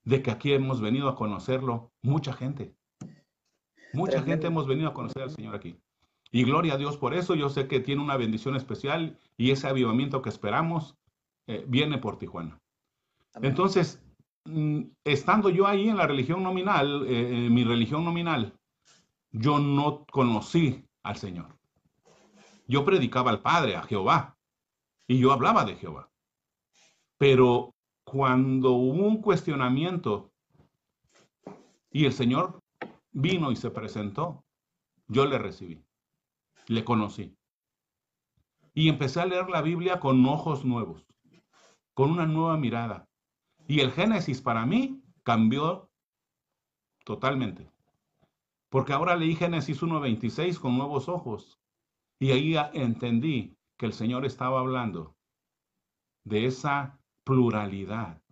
de que aquí hemos venido a conocerlo mucha gente. Mucha gente hemos venido a conocer al Señor aquí. Y gloria a Dios por eso. Yo sé que tiene una bendición especial y ese avivamiento que esperamos eh, viene por Tijuana. Entonces, Mm, estando yo ahí en la religión nominal, eh, en mi religión nominal, yo no conocí al Señor. Yo predicaba al Padre, a Jehová, y yo hablaba de Jehová. Pero cuando hubo un cuestionamiento y el Señor vino y se presentó, yo le recibí, le conocí. Y empecé a leer la Biblia con ojos nuevos, con una nueva mirada, y el Génesis para mí cambió totalmente. Porque ahora leí Génesis 1.26 con nuevos ojos. Y ahí entendí que el Señor estaba hablando de esa pluralidad.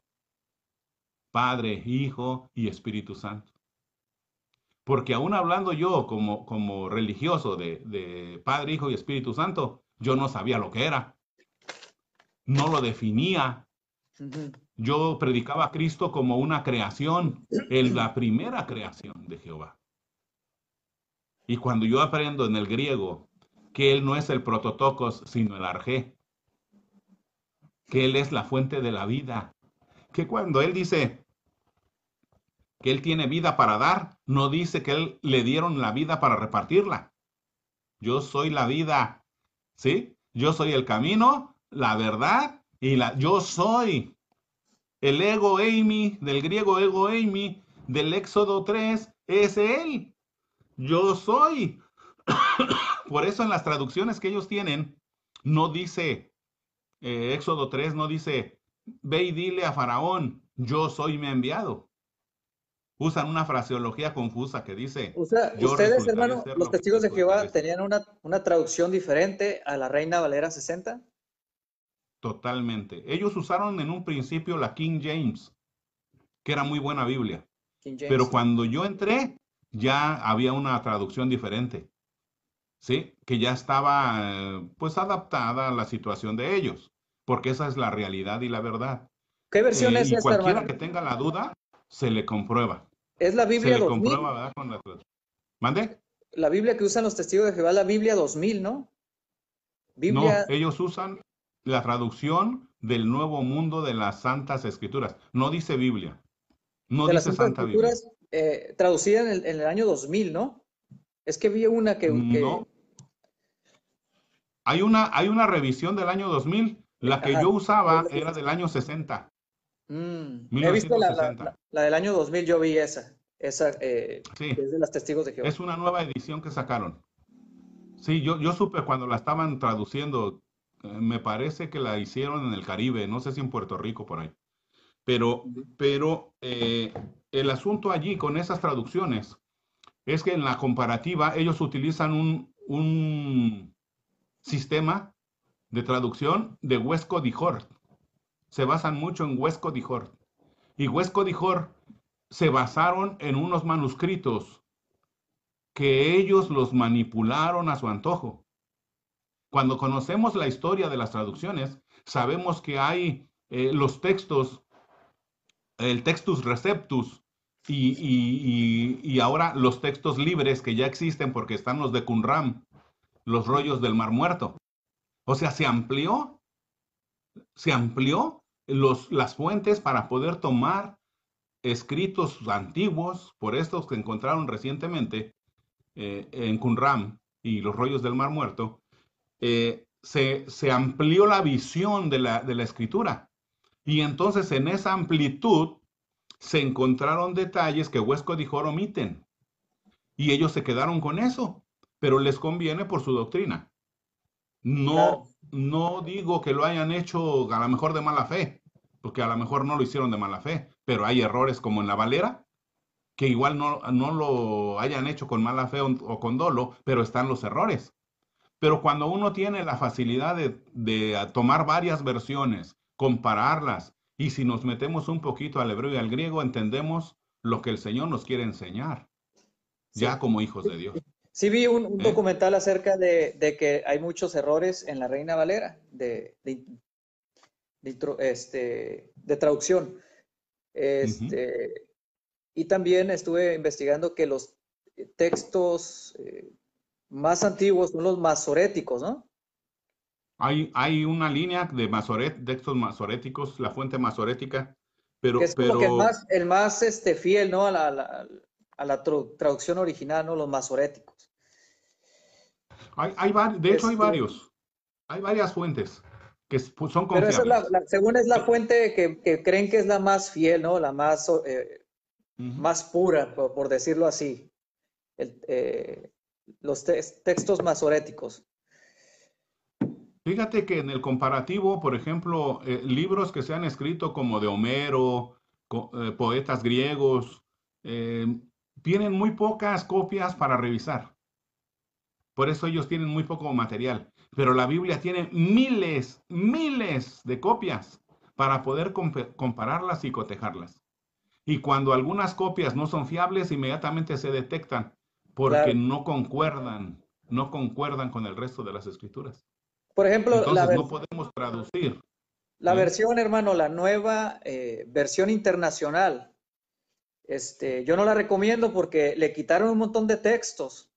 Padre, Hijo y Espíritu Santo. Porque aún hablando yo como, como religioso de, de Padre, Hijo y Espíritu Santo, yo no sabía lo que era. No lo definía. Yo predicaba a Cristo como una creación, en la primera creación de Jehová. Y cuando yo aprendo en el griego que Él no es el prototocos, sino el arjé, que Él es la fuente de la vida, que cuando Él dice que Él tiene vida para dar, no dice que Él le dieron la vida para repartirla. Yo soy la vida, ¿sí? Yo soy el camino, la verdad y la... Yo soy el ego eimi, del griego ego eimi, del Éxodo 3, es Él. Yo soy. Por eso en las traducciones que ellos tienen, no dice, eh, Éxodo 3 no dice, ve y dile a Faraón, yo soy me enviado. Usan una fraseología confusa que dice... ustedes, hermano, los testigos de Jehová, tenían una, una traducción diferente a la Reina Valera 60. Totalmente. Ellos usaron en un principio la King James, que era muy buena Biblia. Pero cuando yo entré, ya había una traducción diferente. ¿Sí? Que ya estaba pues adaptada a la situación de ellos, porque esa es la realidad y la verdad. ¿Qué versión eh, es y cualquiera que tenga la duda, se le comprueba. Es la Biblia se le comprueba, ¿verdad? Con la... ¿Mande? La Biblia que usan los testigos de Jehová la Biblia 2000, ¿no? Biblia... No, ellos usan la traducción del Nuevo Mundo de las Santas Escrituras. No dice Biblia. No dice Santa Escrituras, Biblia. Eh, traducida en el, en el, año 2000, ¿no? Es que vi una que... No. Hay una, hay una revisión del año 2000. La que yo usaba era del año 60. Mm, he visto la, la, del año 2000, yo vi esa. Esa eh, es de las testigos de Jehová. Es una nueva edición que sacaron. Sí, yo, yo supe cuando la estaban traduciendo, eh, me parece que la hicieron en el Caribe, no sé si en Puerto Rico por ahí. Pero, pero eh, el asunto allí con esas traducciones es que en la comparativa ellos utilizan un, un sistema de traducción de Huesco Dijor. Se basan mucho en Huesco Dijor. Y Huesco Dijor se basaron en unos manuscritos que ellos los manipularon a su antojo. Cuando conocemos la historia de las traducciones, sabemos que hay eh, los textos, el textus receptus y, y, ahora los textos libres que ya existen porque están los de Qumran, los rollos del Mar Muerto. O sea, se amplió, se amplió las fuentes para poder tomar escritos antiguos, por estos que encontraron recientemente eh, en Qumran y los rollos del Mar Muerto, eh, se, se, amplió la visión de la, de la escritura. Y entonces en esa amplitud se encontraron detalles que Huesco dijo omiten. Y ellos se quedaron con eso, pero les conviene por su doctrina. No, no digo que lo hayan hecho a lo mejor de mala fe, porque a lo mejor no lo hicieron de mala fe, pero hay errores como en la Valera, que igual no, no lo hayan hecho con mala fe o, con dolo, pero están los errores. Pero cuando uno tiene la facilidad de, de, tomar varias versiones, compararlas, y si nos metemos un poquito al hebreo y al griego, entendemos lo que el Señor nos quiere enseñar, ya como hijos de Dios. Sí vi un, ¿Eh? documental acerca de, de, que hay muchos errores en la Reina Valera de, de, este, de traducción. Este, Y también estuve investigando que los textos eh, más antiguos son los masoréticos, ¿no? Hay, hay una línea de masoret, textos masoréticos, la fuente masorética, pero... es como que el más, el más este, fiel, ¿no? A la, a la traducción original, ¿no? Los masoréticos. Hay, hay de hecho, hay varios. Hay varias fuentes que son confiables. Pero esa es según es la fuente que, creen que es la más fiel, ¿no? La más, eh, más pura, por, decirlo así. Eh, los textos masoréticos. Fíjate que en el comparativo, por ejemplo, eh, libros que se han escrito como de Homero, poetas griegos, tienen muy pocas copias para revisar. Por eso ellos tienen muy poco material. Pero la Biblia tiene miles, miles de copias para poder compararlas y cotejarlas. Y cuando algunas copias no son fiables, inmediatamente se detectan porque no concuerdan, no concuerdan con el resto de las escrituras. Por ejemplo, Entonces no podemos traducir. La ¿eh? versión, hermano, la nueva eh, versión internacional, este, yo no la recomiendo porque le quitaron un montón de textos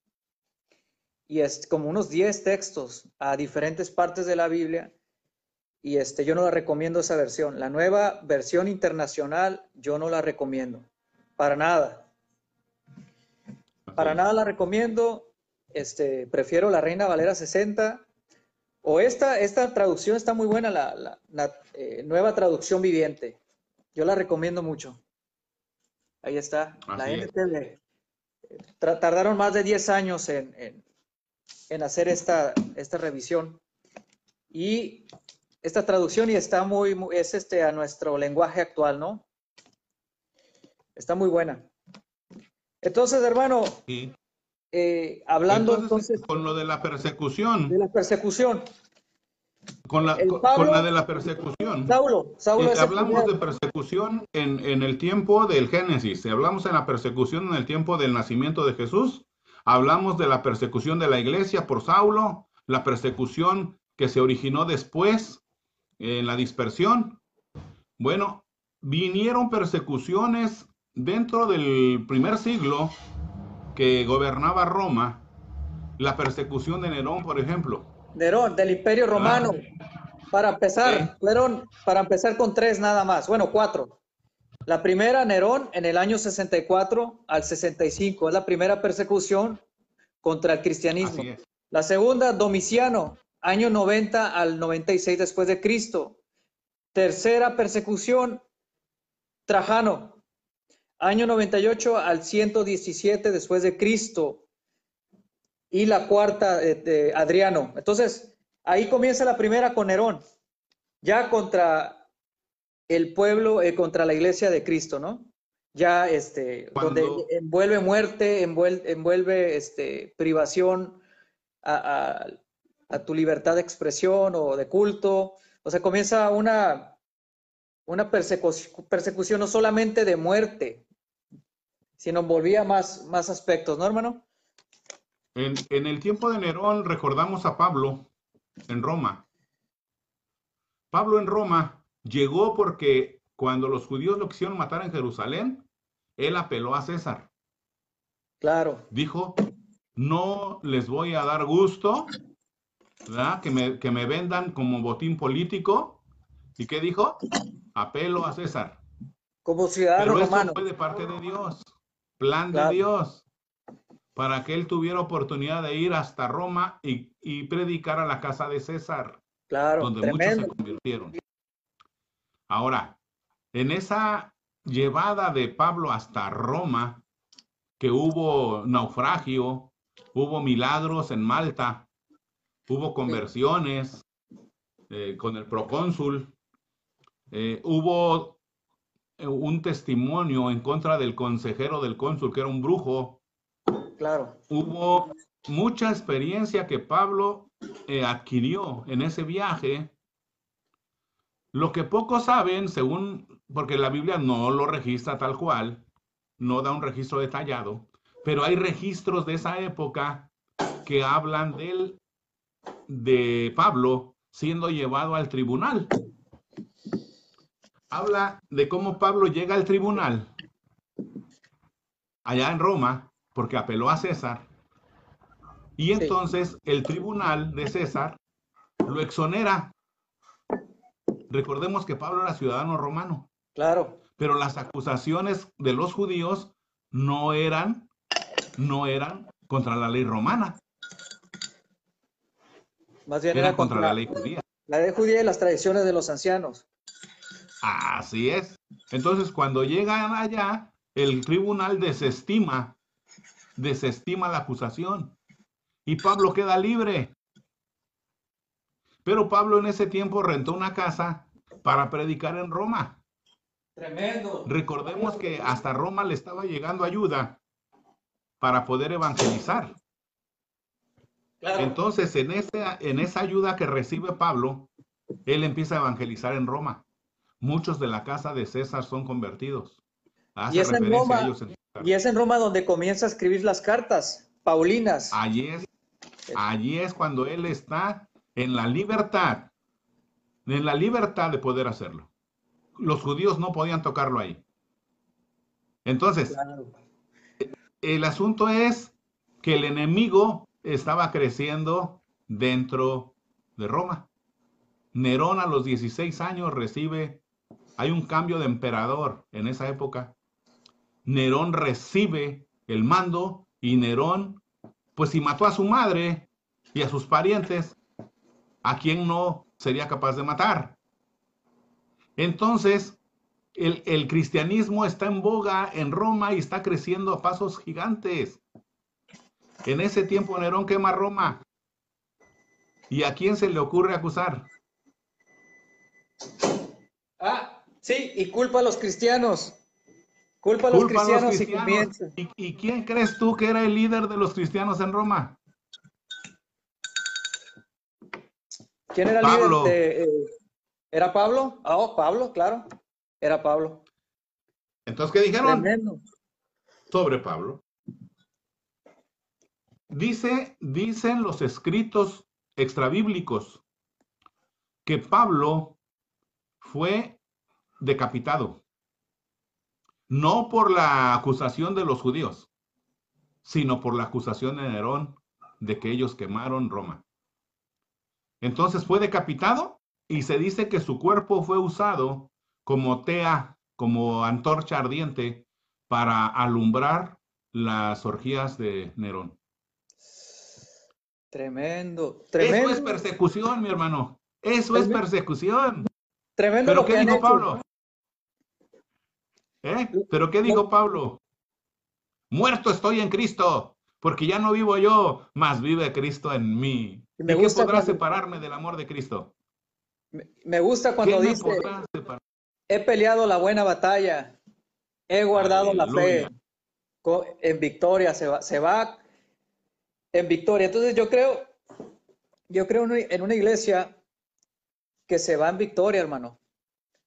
y es como unos 10 textos a diferentes partes de la Biblia. Y este, yo no la recomiendo esa versión. La nueva versión internacional, yo no la recomiendo. Para nada. Para nada la recomiendo. Este, prefiero la Reina Valera 60. O esta, esta traducción está muy buena, la, eh, nueva traducción viviente. Yo la recomiendo mucho. Ahí está. la NTV. Tardaron más de 10 años en en hacer esta, esta revisión. Y esta traducción y está muy, es este a nuestro lenguaje actual, ¿no? Está muy buena. Entonces, hermano, eh, hablando entonces, Con lo de la persecución. De la persecución. Con la, con la de la persecución. Saulo, Saulo eh, hablamos de persecución en, en el tiempo del Génesis. Hablamos en la persecución en el tiempo del nacimiento de Jesús Hablamos de la persecución de la iglesia por Saulo, la persecución que se originó después en la dispersión. Bueno, vinieron persecuciones dentro del primer siglo que gobernaba Roma, la persecución de Nerón, por ejemplo. Nerón, del Imperio Romano. Para empezar, fueron, para empezar con tres nada más, bueno, cuatro. La primera, Nerón, en el año 64 al 65, es la primera persecución contra el cristianismo. La segunda, Domiciano, año 90 al 96 después de Cristo. Tercera persecución, Trajano, año 98 al 117 después de Cristo. Y la cuarta, de Adriano. Entonces, ahí comienza la primera con Nerón, ya contra el pueblo eh, contra la iglesia de Cristo, ¿no? Ya, este, donde envuelve muerte, envuelve, este, privación a, tu libertad de expresión o de culto. O sea, comienza una, una persecución, no solamente de muerte, sino envolvía más, más aspectos, ¿no, hermano? En, en el tiempo de Nerón recordamos a Pablo en Roma. Pablo en Roma Llegó porque cuando los judíos lo quisieron matar en Jerusalén, él apeló a César. Claro. Dijo, no les voy a dar gusto, ¿verdad? Que me, que me vendan como botín político. ¿Y qué dijo? Apelo a César. Como ciudadano Pero eso fue de parte de Dios, plan de Dios, para que él tuviera oportunidad de ir hasta Roma y, y predicar a la casa de César. Claro, donde muchos se convirtieron. Ahora, en esa llevada de Pablo hasta Roma, que hubo naufragio, hubo milagros en Malta, hubo conversiones eh, con el procónsul, eh, hubo eh, un testimonio en contra del consejero del cónsul, que era un brujo. Claro. Hubo mucha experiencia que Pablo adquirió en ese viaje lo que pocos saben, según, porque la Biblia no lo registra tal cual, no da un registro detallado, pero hay registros de esa época que hablan del, de Pablo siendo llevado al tribunal. Habla de cómo Pablo llega al tribunal allá en Roma, porque apeló a César, y entonces el tribunal de César lo exonera Recordemos que Pablo era ciudadano romano. Claro. Pero las acusaciones de los judíos no eran, no eran contra la ley romana. Más bien era contra, la ley judía. La ley judía y las tradiciones de los ancianos. Así es. Entonces, cuando llegan allá, el tribunal desestima, desestima la acusación. Y Pablo queda libre. Pero Pablo en ese tiempo rentó una casa para predicar en Roma. Tremendo. Recordemos que hasta Roma le estaba llegando ayuda para poder evangelizar. Entonces, en esa, en esa ayuda que recibe Pablo, él empieza a evangelizar en Roma. Muchos de la casa de César son convertidos. y, es en Roma, y es en Roma donde comienza a escribir las cartas, Paulinas. Allí es, allí es cuando él está en la libertad, en la libertad de poder hacerlo. Los judíos no podían tocarlo ahí. Entonces, el asunto es que el enemigo estaba creciendo dentro de Roma. Nerón a los 16 años recibe, hay un cambio de emperador en esa época. Nerón recibe el mando y Nerón, pues si mató a su madre y a sus parientes, ¿A quién no sería capaz de matar? Entonces, el, cristianismo está en boga en Roma y está creciendo a pasos gigantes. En ese tiempo Nerón quema Roma. ¿Y a quién se le ocurre acusar? Ah, sí, y culpa a los cristianos. Culpa a los cristianos, Y, ¿Y quién crees tú que era el líder de los cristianos en Roma? ¿Quién era el líder de, eh, ¿Era Pablo? Ah, oh, Pablo, claro. Era Pablo. Entonces, ¿qué dijeron? Sobre Pablo. Dice, dicen los escritos extrabíblicos que Pablo fue decapitado, no por la acusación de los judíos, sino por la acusación de Nerón de que ellos quemaron Roma. Entonces fue decapitado y se dice que su cuerpo fue usado como tea, como antorcha ardiente para alumbrar las orgías de Nerón. Tremendo, tremendo. Eso es persecución, mi hermano. Eso es persecución. Tremendo. ¿Pero qué dijo Pablo? ¿Eh? ¿Pero qué dijo Pablo? Muerto estoy en Cristo, porque ya no vivo yo, más vive Cristo en mí. Me ¿Y qué podrá separarme del amor de Cristo? Me gusta cuando dice, he peleado la buena batalla, he guardado la fe, en victoria, se va, se va en victoria. Entonces yo creo, yo creo en una iglesia que se va en victoria, hermano,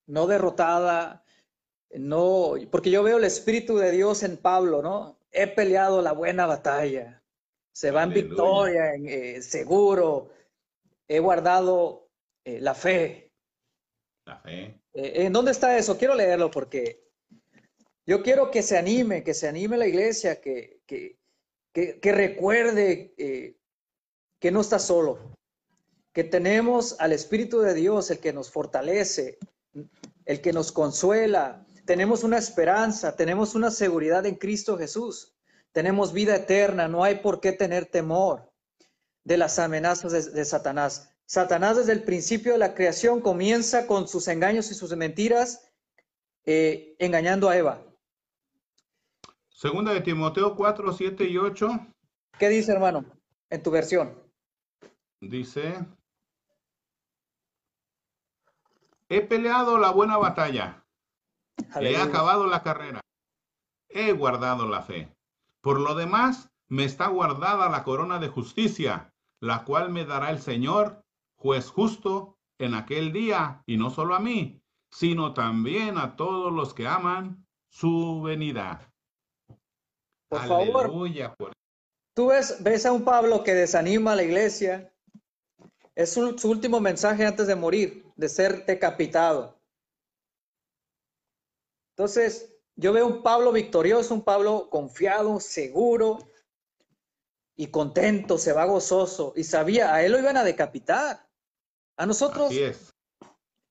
no derrotada, no, porque yo veo el Espíritu de Dios en Pablo, ¿no? He peleado la buena batalla, se va en victoria, en, eh, seguro, he guardado eh, la fe. La fe. Eh, ¿En dónde está eso? Quiero leerlo porque yo quiero que se anime, que se anime la iglesia, que, que, que, recuerde que no está solo, que tenemos al Espíritu de Dios, el que nos fortalece, el que nos consuela, tenemos una esperanza, tenemos una seguridad en Cristo Jesús, tenemos vida eterna, no hay por qué tener temor de las amenazas de, Satanás. Satanás desde el principio de la creación comienza con sus engaños y sus mentiras, eh, engañando a Eva. Segunda de Timoteo 4, 7 y 8. ¿Qué dice, hermano, en tu versión? Dice, he peleado la buena batalla, He acabado la carrera. He guardado la fe. Por lo demás, me está guardada la corona de justicia, la cual me dará el Señor, juez justo, en aquel día, y no solo a mí, sino también a todos los que aman su venida. Por favor. Tú ves, ves a un Pablo que desanima a la iglesia. Es su último mensaje antes de morir, de ser decapitado. Entonces, yo veo un Pablo victorioso, un Pablo confiado, seguro y contento, se va gozoso. Y sabía, a él lo iban a decapitar. A nosotros,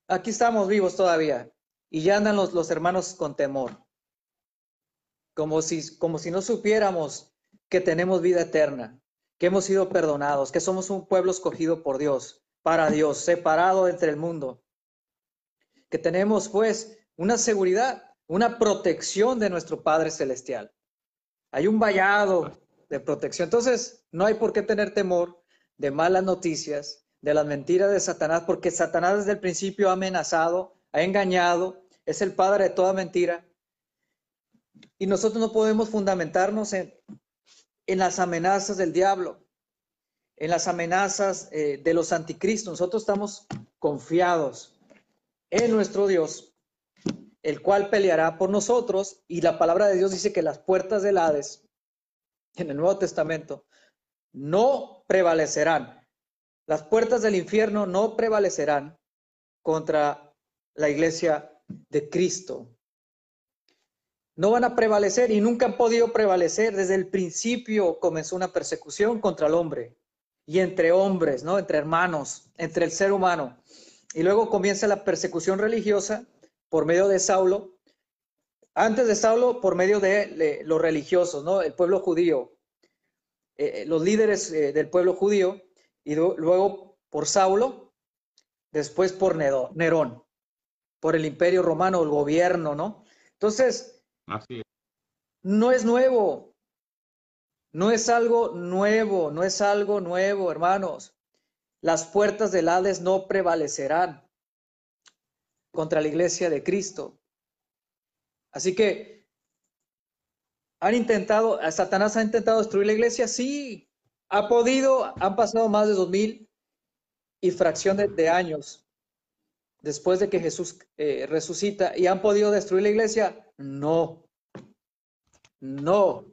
aquí estamos vivos todavía. Y ya andan los, los hermanos con temor, como si, como si no supiéramos que tenemos vida eterna, que hemos sido perdonados, que somos un pueblo escogido por Dios, para Dios, separado entre el mundo, que tenemos pues una seguridad una protección de nuestro Padre Celestial. Hay un vallado de protección. Entonces, no hay por qué tener temor de malas noticias, de las mentiras de Satanás, porque Satanás desde el principio ha amenazado, ha engañado, es el padre de toda mentira. Y nosotros no podemos fundamentarnos en, en las amenazas del diablo, en las amenazas eh, de los anticristos. Nosotros estamos confiados en nuestro Dios el cual peleará por nosotros, y la palabra de Dios dice que las puertas del Hades, en el Nuevo Testamento, no prevalecerán. Las puertas del infierno no prevalecerán contra la iglesia de Cristo. No van a prevalecer y nunca han podido prevalecer. Desde el principio comenzó una persecución contra el hombre y entre hombres, ¿no? Entre hermanos, entre el ser humano. Y luego comienza la persecución religiosa por medio de Saulo, antes de Saulo por medio de, los religiosos, ¿no? El pueblo judío, eh, eh, los líderes eh, del pueblo judío, y luego por Saulo, después por Nerón, por el imperio romano, el gobierno, ¿no? Entonces, no es nuevo, no es algo nuevo, no es algo nuevo, hermanos. Las puertas del Hades no prevalecerán contra la iglesia de Cristo. Así que, ¿han intentado, Satanás ha intentado destruir la iglesia? Sí, ha podido, han pasado más de dos mil y fracción de, años después de que Jesús eh, resucita y han podido destruir la iglesia. No, no.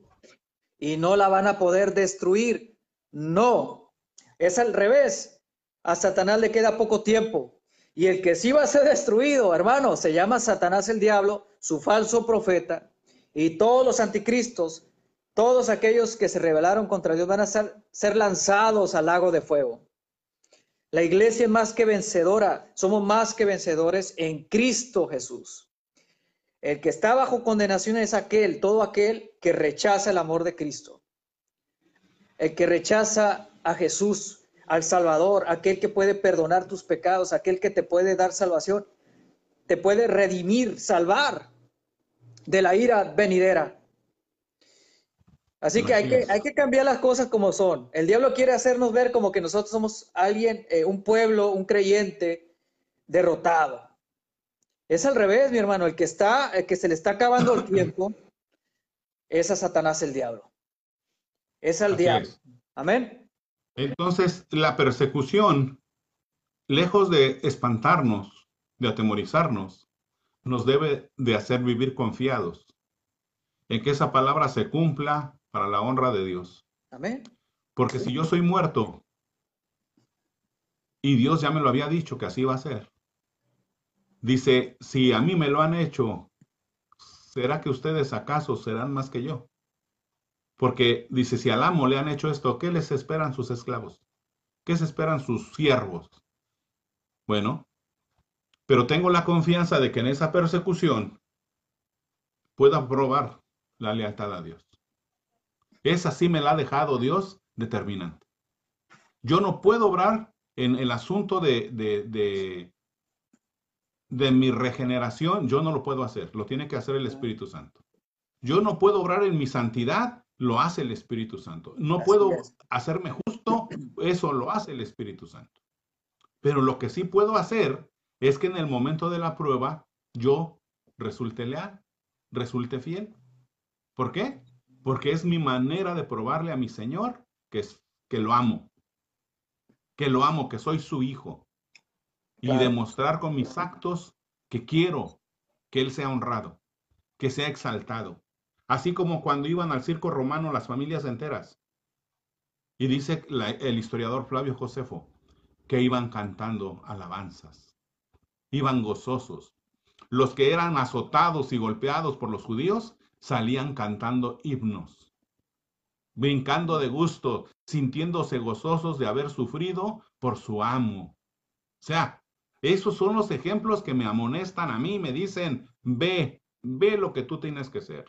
y no la van a poder destruir. No, es al revés. A Satanás le queda poco tiempo. Y el que sí va a ser destruido, hermano, se llama Satanás el diablo, su falso profeta, y todos los anticristos, todos aquellos que se rebelaron contra Dios van a ser, ser lanzados al lago de fuego. La iglesia es más que vencedora, somos más que vencedores en Cristo Jesús. El que está bajo condenación es aquel, todo aquel que rechaza el amor de Cristo. El que rechaza a Jesús, al Salvador, aquel que puede perdonar tus pecados, aquel que te puede dar salvación, te puede redimir, salvar de la ira venidera. Así que hay, que hay que cambiar las cosas como son. El diablo quiere hacernos ver como que nosotros somos alguien, eh, un pueblo, un creyente derrotado. Es al revés, mi hermano. El que está, el que se le está acabando el tiempo, es a Satanás el diablo. Es al diablo. Amén. Entonces, la persecución, lejos de espantarnos, de atemorizarnos, nos debe de hacer vivir confiados en que esa palabra se cumpla para la honra de Dios. Amén. Porque si yo soy muerto y Dios ya me lo había dicho que así va a ser, dice, si a mí me lo han hecho, ¿será que ustedes acaso serán más que yo? Porque dice, si al amo le han hecho esto, ¿qué les esperan sus esclavos? ¿Qué se esperan sus siervos? Bueno, pero tengo la confianza de que en esa persecución pueda probar la lealtad a Dios. Esa sí me la ha dejado Dios determinante. Yo no puedo obrar en el asunto de, de, de, mi regeneración, yo no lo puedo hacer, lo tiene que hacer el Espíritu Santo. Yo no puedo obrar en mi santidad, lo hace el Espíritu Santo. No puedo hacerme justo, eso lo hace el Espíritu Santo. Pero lo que sí puedo hacer es que en el momento de la prueba yo resulte leal, resulte fiel. ¿Por qué? Porque es mi manera de probarle a mi Señor que, es, que lo amo, que lo amo, que soy su hijo. Y demostrar con mis actos que quiero que Él sea honrado, que sea exaltado. Así como cuando iban al circo romano las familias enteras. Y dice el historiador Flavio Josefo que iban cantando alabanzas, iban gozosos. Los que eran azotados y golpeados por los judíos salían cantando himnos, brincando de gusto, sintiéndose gozosos de haber sufrido por su amo. O sea, esos son los ejemplos que me amonestan a mí, me dicen, ve, ve lo que tú tienes que ser.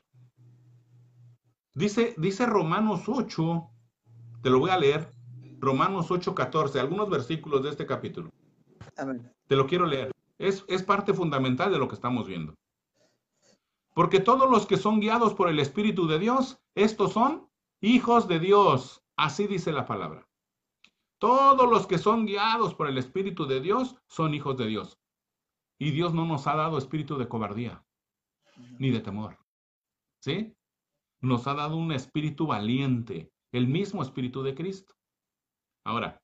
Dice, dice Romanos 8, te lo voy a leer, Romanos 8, 14, algunos versículos de este capítulo. Te lo quiero leer. Es, es parte fundamental de lo que estamos viendo. Porque todos los que son guiados por el Espíritu de Dios, estos son hijos de Dios. Así dice la palabra. Todos los que son guiados por el Espíritu de Dios son hijos de Dios. Y Dios no nos ha dado espíritu de cobardía ni de temor. ¿Sí? Nos ha dado un espíritu valiente, el mismo espíritu de Cristo. Ahora,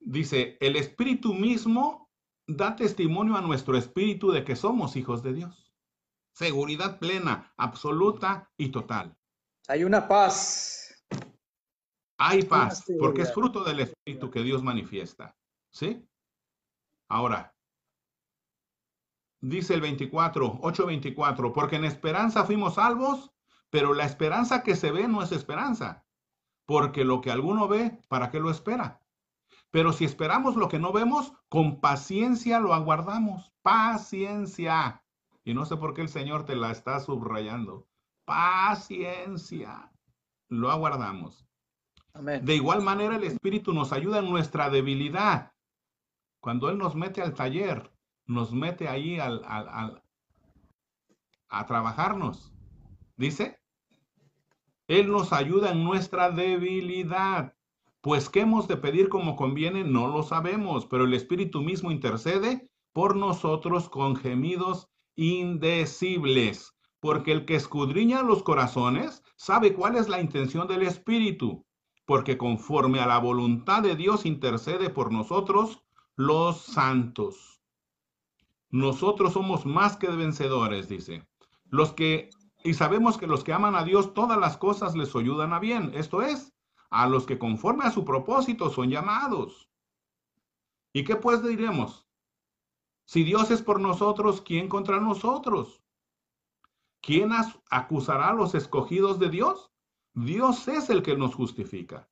dice, el espíritu mismo da testimonio a nuestro espíritu de que somos hijos de Dios seguridad plena, absoluta y total. Hay una paz. Hay paz, porque es fruto del Espíritu que Dios manifiesta. ¿Sí? Ahora, dice el 24, 8:24, porque en esperanza fuimos salvos, pero la esperanza que se ve no es esperanza, porque lo que alguno ve, ¿para qué lo espera? Pero si esperamos lo que no vemos, con paciencia lo aguardamos. Paciencia. Y no sé por qué el Señor te la está subrayando. Paciencia. Lo aguardamos. De igual manera, el Espíritu nos ayuda en nuestra debilidad. Cuando Él nos mete al taller, nos mete ahí al, al, a trabajarnos. Dice, Él nos ayuda en nuestra debilidad. Pues qué hemos de pedir como conviene, no lo sabemos, pero el Espíritu mismo intercede por nosotros con gemidos indecibles, porque el que escudriña los corazones sabe cuál es la intención del Espíritu, porque conforme a la voluntad de Dios intercede por nosotros los santos. Nosotros somos más que vencedores, dice. Los que Y sabemos que los que aman a Dios, todas las cosas les ayudan a bien. Esto es, a los que conforme a su propósito son llamados. ¿Y qué pues diremos? Si Dios es por nosotros, ¿quién contra nosotros? ¿Quién acusará a los escogidos de Dios? Dios es el que nos justifica.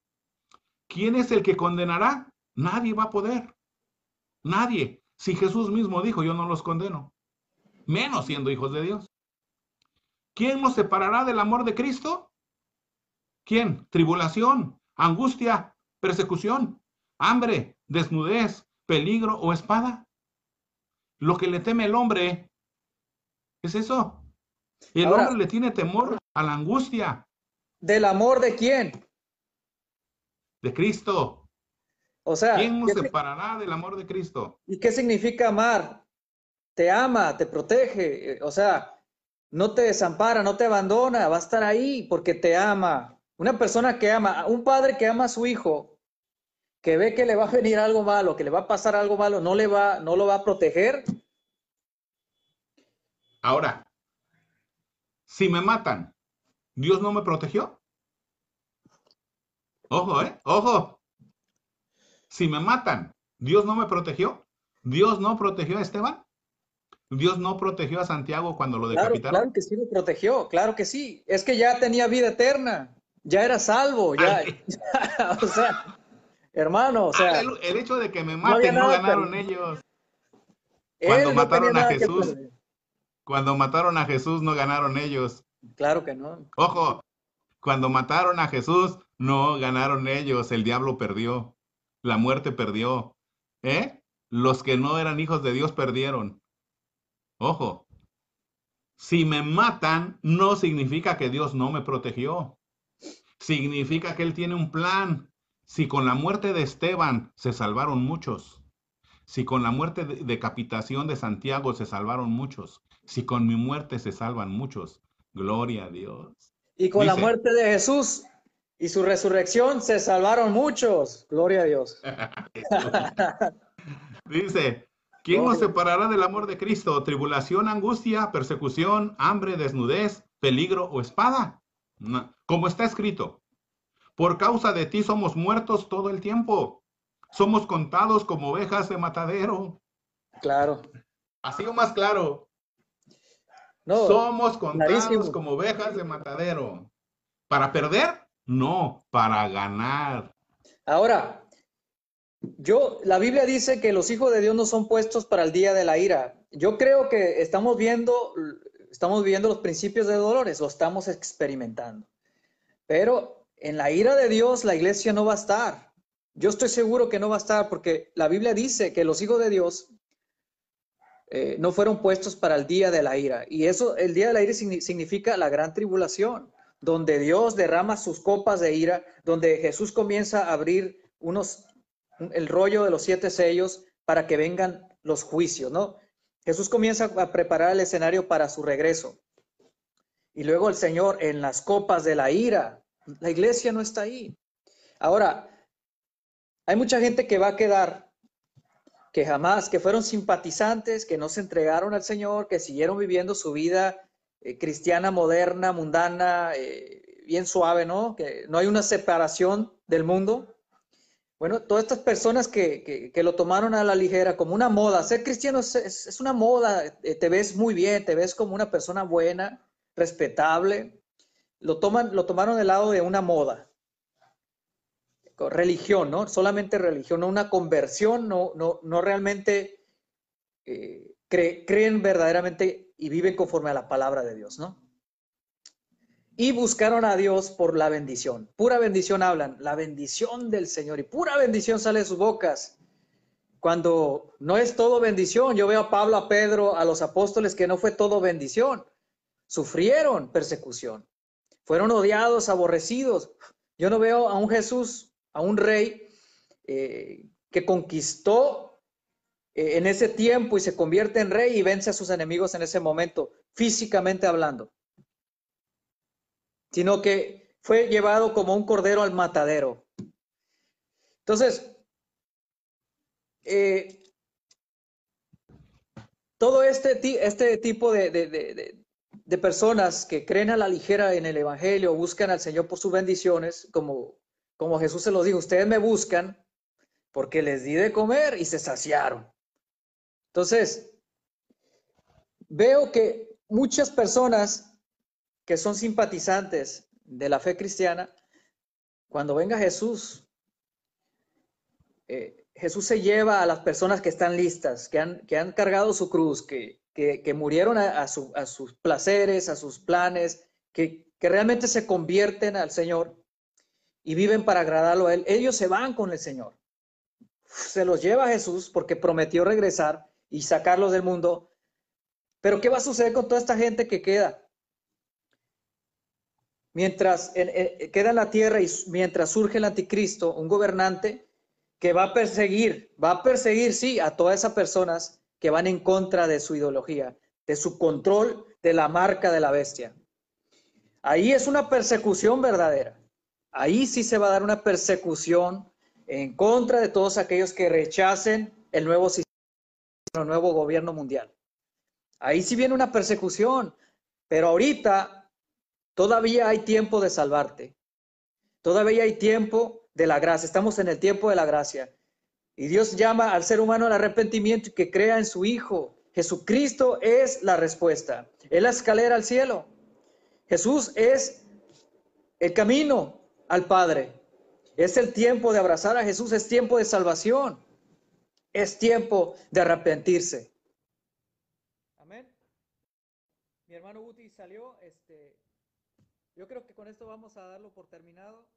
¿Quién es el que condenará? Nadie va a poder. Nadie. Si Jesús mismo dijo, yo no los condeno, menos siendo hijos de Dios. ¿Quién nos separará del amor de Cristo? ¿Quién? Tribulación, angustia, persecución, hambre, desnudez, peligro o espada. Lo que le teme el hombre es eso. El hombre le tiene temor a la angustia. ¿Del amor de quién? De Cristo. O sea, ¿quién nos separará del amor de Cristo? ¿Y qué significa amar? Te ama, te protege, eh, o sea, no te desampara, no te abandona, va a estar ahí porque te ama. Una persona que ama, un padre que ama a su hijo, que ve que le va a venir algo malo, que le va a pasar algo malo, no le va, no lo va a proteger. Ahora, si me matan, ¿Dios no me protegió? Ojo, ¿eh? Ojo. Si me matan, ¿Dios no me protegió? ¿Dios no protegió a Esteban? ¿Dios no protegió a Santiago cuando lo decapitaron? Claro, que sí lo protegió, claro que sí. Es que ya tenía vida eterna, ya era salvo, ya. o sea, hermano, o sea. el, hecho de que me maten no, ganaron ellos. Cuando mataron a Jesús, cuando mataron a Jesús no ganaron ellos. Claro que no. Ojo, cuando mataron a Jesús no ganaron ellos, el diablo perdió, la muerte perdió. ¿Eh? Los que no eran hijos de Dios perdieron. Ojo, si me matan, no significa que Dios no me protegió. Significa que Él tiene un plan. Si con la muerte de Esteban se salvaron muchos, si con la muerte de decapitación de Santiago se salvaron muchos, si con mi muerte se salvan muchos, gloria a Dios. Y con la muerte de Jesús y su resurrección se salvaron muchos, gloria a Dios. Dice, ¿Quién nos separará del amor de Cristo? ¿Tribulación, angustia, persecución, hambre, desnudez, peligro o espada? Como está escrito, por causa de ti somos muertos todo el tiempo. Somos contados como ovejas de matadero. Claro. Así o más claro. No, somos contados como ovejas de matadero. ¿Para perder? No, para ganar. Ahora, yo, la Biblia dice que los hijos de Dios no son puestos para el día de la ira. Yo creo que estamos viendo, estamos viendo los principios de dolores, lo estamos experimentando. Pero en la ira de Dios la iglesia no va a estar. Yo estoy seguro que no va a estar porque la Biblia dice que los hijos de Dios eh, no fueron puestos para el día de la ira. Y eso, el día de la ira significa la gran tribulación, donde Dios derrama sus copas de ira, donde Jesús comienza a abrir unos el rollo de los siete sellos para que vengan los juicios, ¿no? Jesús comienza a preparar el escenario para su regreso. Y luego el Señor en las copas de la ira. La iglesia no está ahí. Ahora, hay mucha gente que va a quedar, que jamás, que fueron simpatizantes, que no se entregaron al Señor, que siguieron viviendo su vida eh, cristiana, moderna, mundana, eh, bien suave, ¿no? Que no hay una separación del mundo. Bueno, todas estas personas que, lo tomaron a la ligera como una moda, ser cristiano es, una moda, eh, te ves muy bien, te ves como una persona buena, respetable, lo, toman, lo tomaron del lado de una moda. Religión, ¿no? Solamente religión, no una conversión, no, no, no realmente creen verdaderamente y viven conforme a la palabra de Dios, ¿no? y buscaron a Dios por la bendición. Pura bendición hablan, la bendición del Señor y pura bendición sale de sus bocas. Cuando no es todo bendición, yo veo a Pablo, a Pedro, a los apóstoles que no fue todo bendición. Sufrieron persecución, fueron odiados, aborrecidos. Yo no veo a un Jesús, a un rey eh, que conquistó en ese tiempo y se convierte en rey y vence a sus enemigos en ese momento, físicamente hablando sino que fue llevado como un cordero al matadero. Entonces, eh, todo este, este tipo de, de personas que creen a la ligera en el Evangelio, buscan al Señor por sus bendiciones, como, como Jesús se los dijo, ustedes me buscan porque les di de comer y se saciaron. Entonces, veo que muchas personas que son simpatizantes de la fe cristiana, cuando venga Jesús, eh, Jesús se lleva a las personas que están listas, que han, que han cargado su cruz, que, que, murieron a, sus placeres, a sus planes, que, que realmente se convierten al Señor y viven para agradarlo a Él. Ellos se van con el Señor. Se los lleva a Jesús porque prometió regresar y sacarlos del mundo. Pero ¿qué va a suceder con toda esta gente que queda? Mientras queda en la tierra y mientras surge el anticristo, un gobernante que va a perseguir, va a perseguir, sí, a todas esas personas que van en contra de su ideología, de su control de la marca de la bestia. Ahí es una persecución verdadera. Ahí sí se va a dar una persecución en contra de todos aquellos que rechacen el nuevo sistema, nuevo gobierno mundial. Ahí sí viene una persecución, pero ahorita todavía hay tiempo de salvarte. Todavía hay tiempo de la gracia. Estamos en el tiempo de la gracia. Y Dios llama al ser humano al arrepentimiento y que crea en su Hijo. Jesucristo es la respuesta. Es la escalera al cielo. Jesús es el camino al Padre. Es el tiempo de abrazar a Jesús, es tiempo de salvación. Es tiempo de arrepentirse. Amén. Mi hermano Guti salió. Este, yo creo que con esto vamos a darlo por terminado.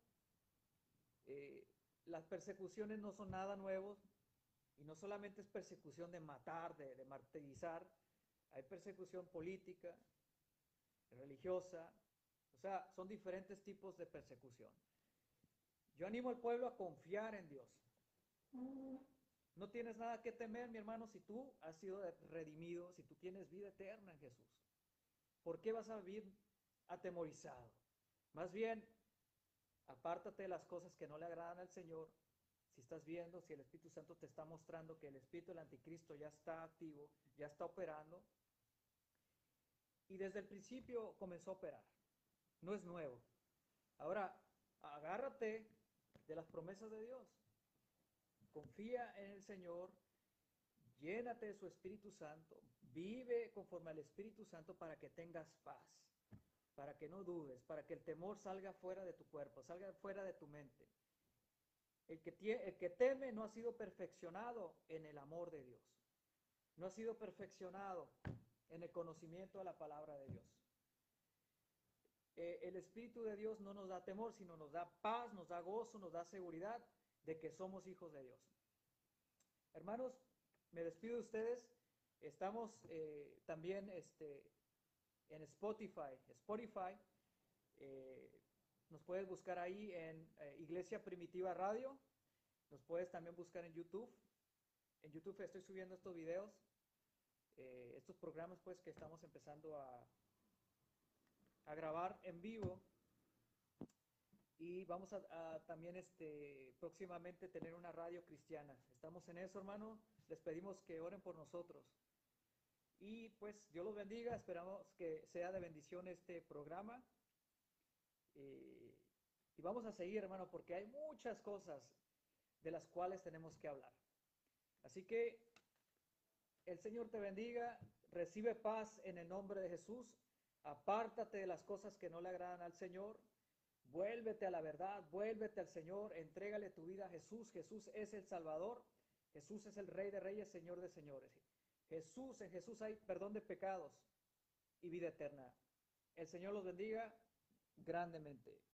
Eh, las persecuciones no son nada nuevos y no solamente es persecución de matar, de, martirizar, hay persecución política, religiosa, o sea, son diferentes tipos de persecución. Yo animo al pueblo a confiar en Dios. No tienes nada que temer, mi hermano, si tú has sido redimido, si tú tienes vida eterna en Jesús. ¿Por qué vas a vivir atemorizado? Más bien, Apártate de las cosas que no le agradan al Señor. Si estás viendo, si el Espíritu Santo te está mostrando que el Espíritu del Anticristo ya está activo, ya está operando. Y desde el principio comenzó a operar. No es nuevo. Ahora, agárrate de las promesas de Dios. Confía en el Señor. Llénate de su Espíritu Santo. Vive conforme al Espíritu Santo para que tengas paz para que no dudes, para que el temor salga fuera de tu cuerpo, salga fuera de tu mente. El que, el que teme no ha sido perfeccionado en el amor de Dios, no ha sido perfeccionado en el conocimiento de la palabra de Dios. Eh, el Espíritu de Dios no nos da temor, sino nos da paz, nos da gozo, nos da seguridad de que somos hijos de Dios. Hermanos, me despido de ustedes. Estamos eh, también este, en Spotify. Spotify, eh, nos puedes buscar ahí en eh, Iglesia Primitiva Radio. Nos puedes también buscar en YouTube. En YouTube estoy subiendo estos videos, estos programas pues que estamos empezando a, a grabar en vivo. Y vamos a, también este, próximamente tener una radio cristiana. Estamos en eso, hermano. Les pedimos que oren por nosotros. Y pues Dios los bendiga, esperamos que sea de bendición este programa. Eh, y vamos a seguir, hermano, porque hay muchas cosas de las cuales tenemos que hablar. Así que el Señor te bendiga, recibe paz en el nombre de Jesús, apártate de las cosas que no le agradan al Señor, vuélvete a la verdad, vuélvete al Señor, entrégale tu vida a Jesús. Jesús es el Salvador, Jesús es el Rey de Reyes, Señor de Señores. Jesús, en Jesús hay perdón de pecados y vida eterna. El Señor los bendiga grandemente.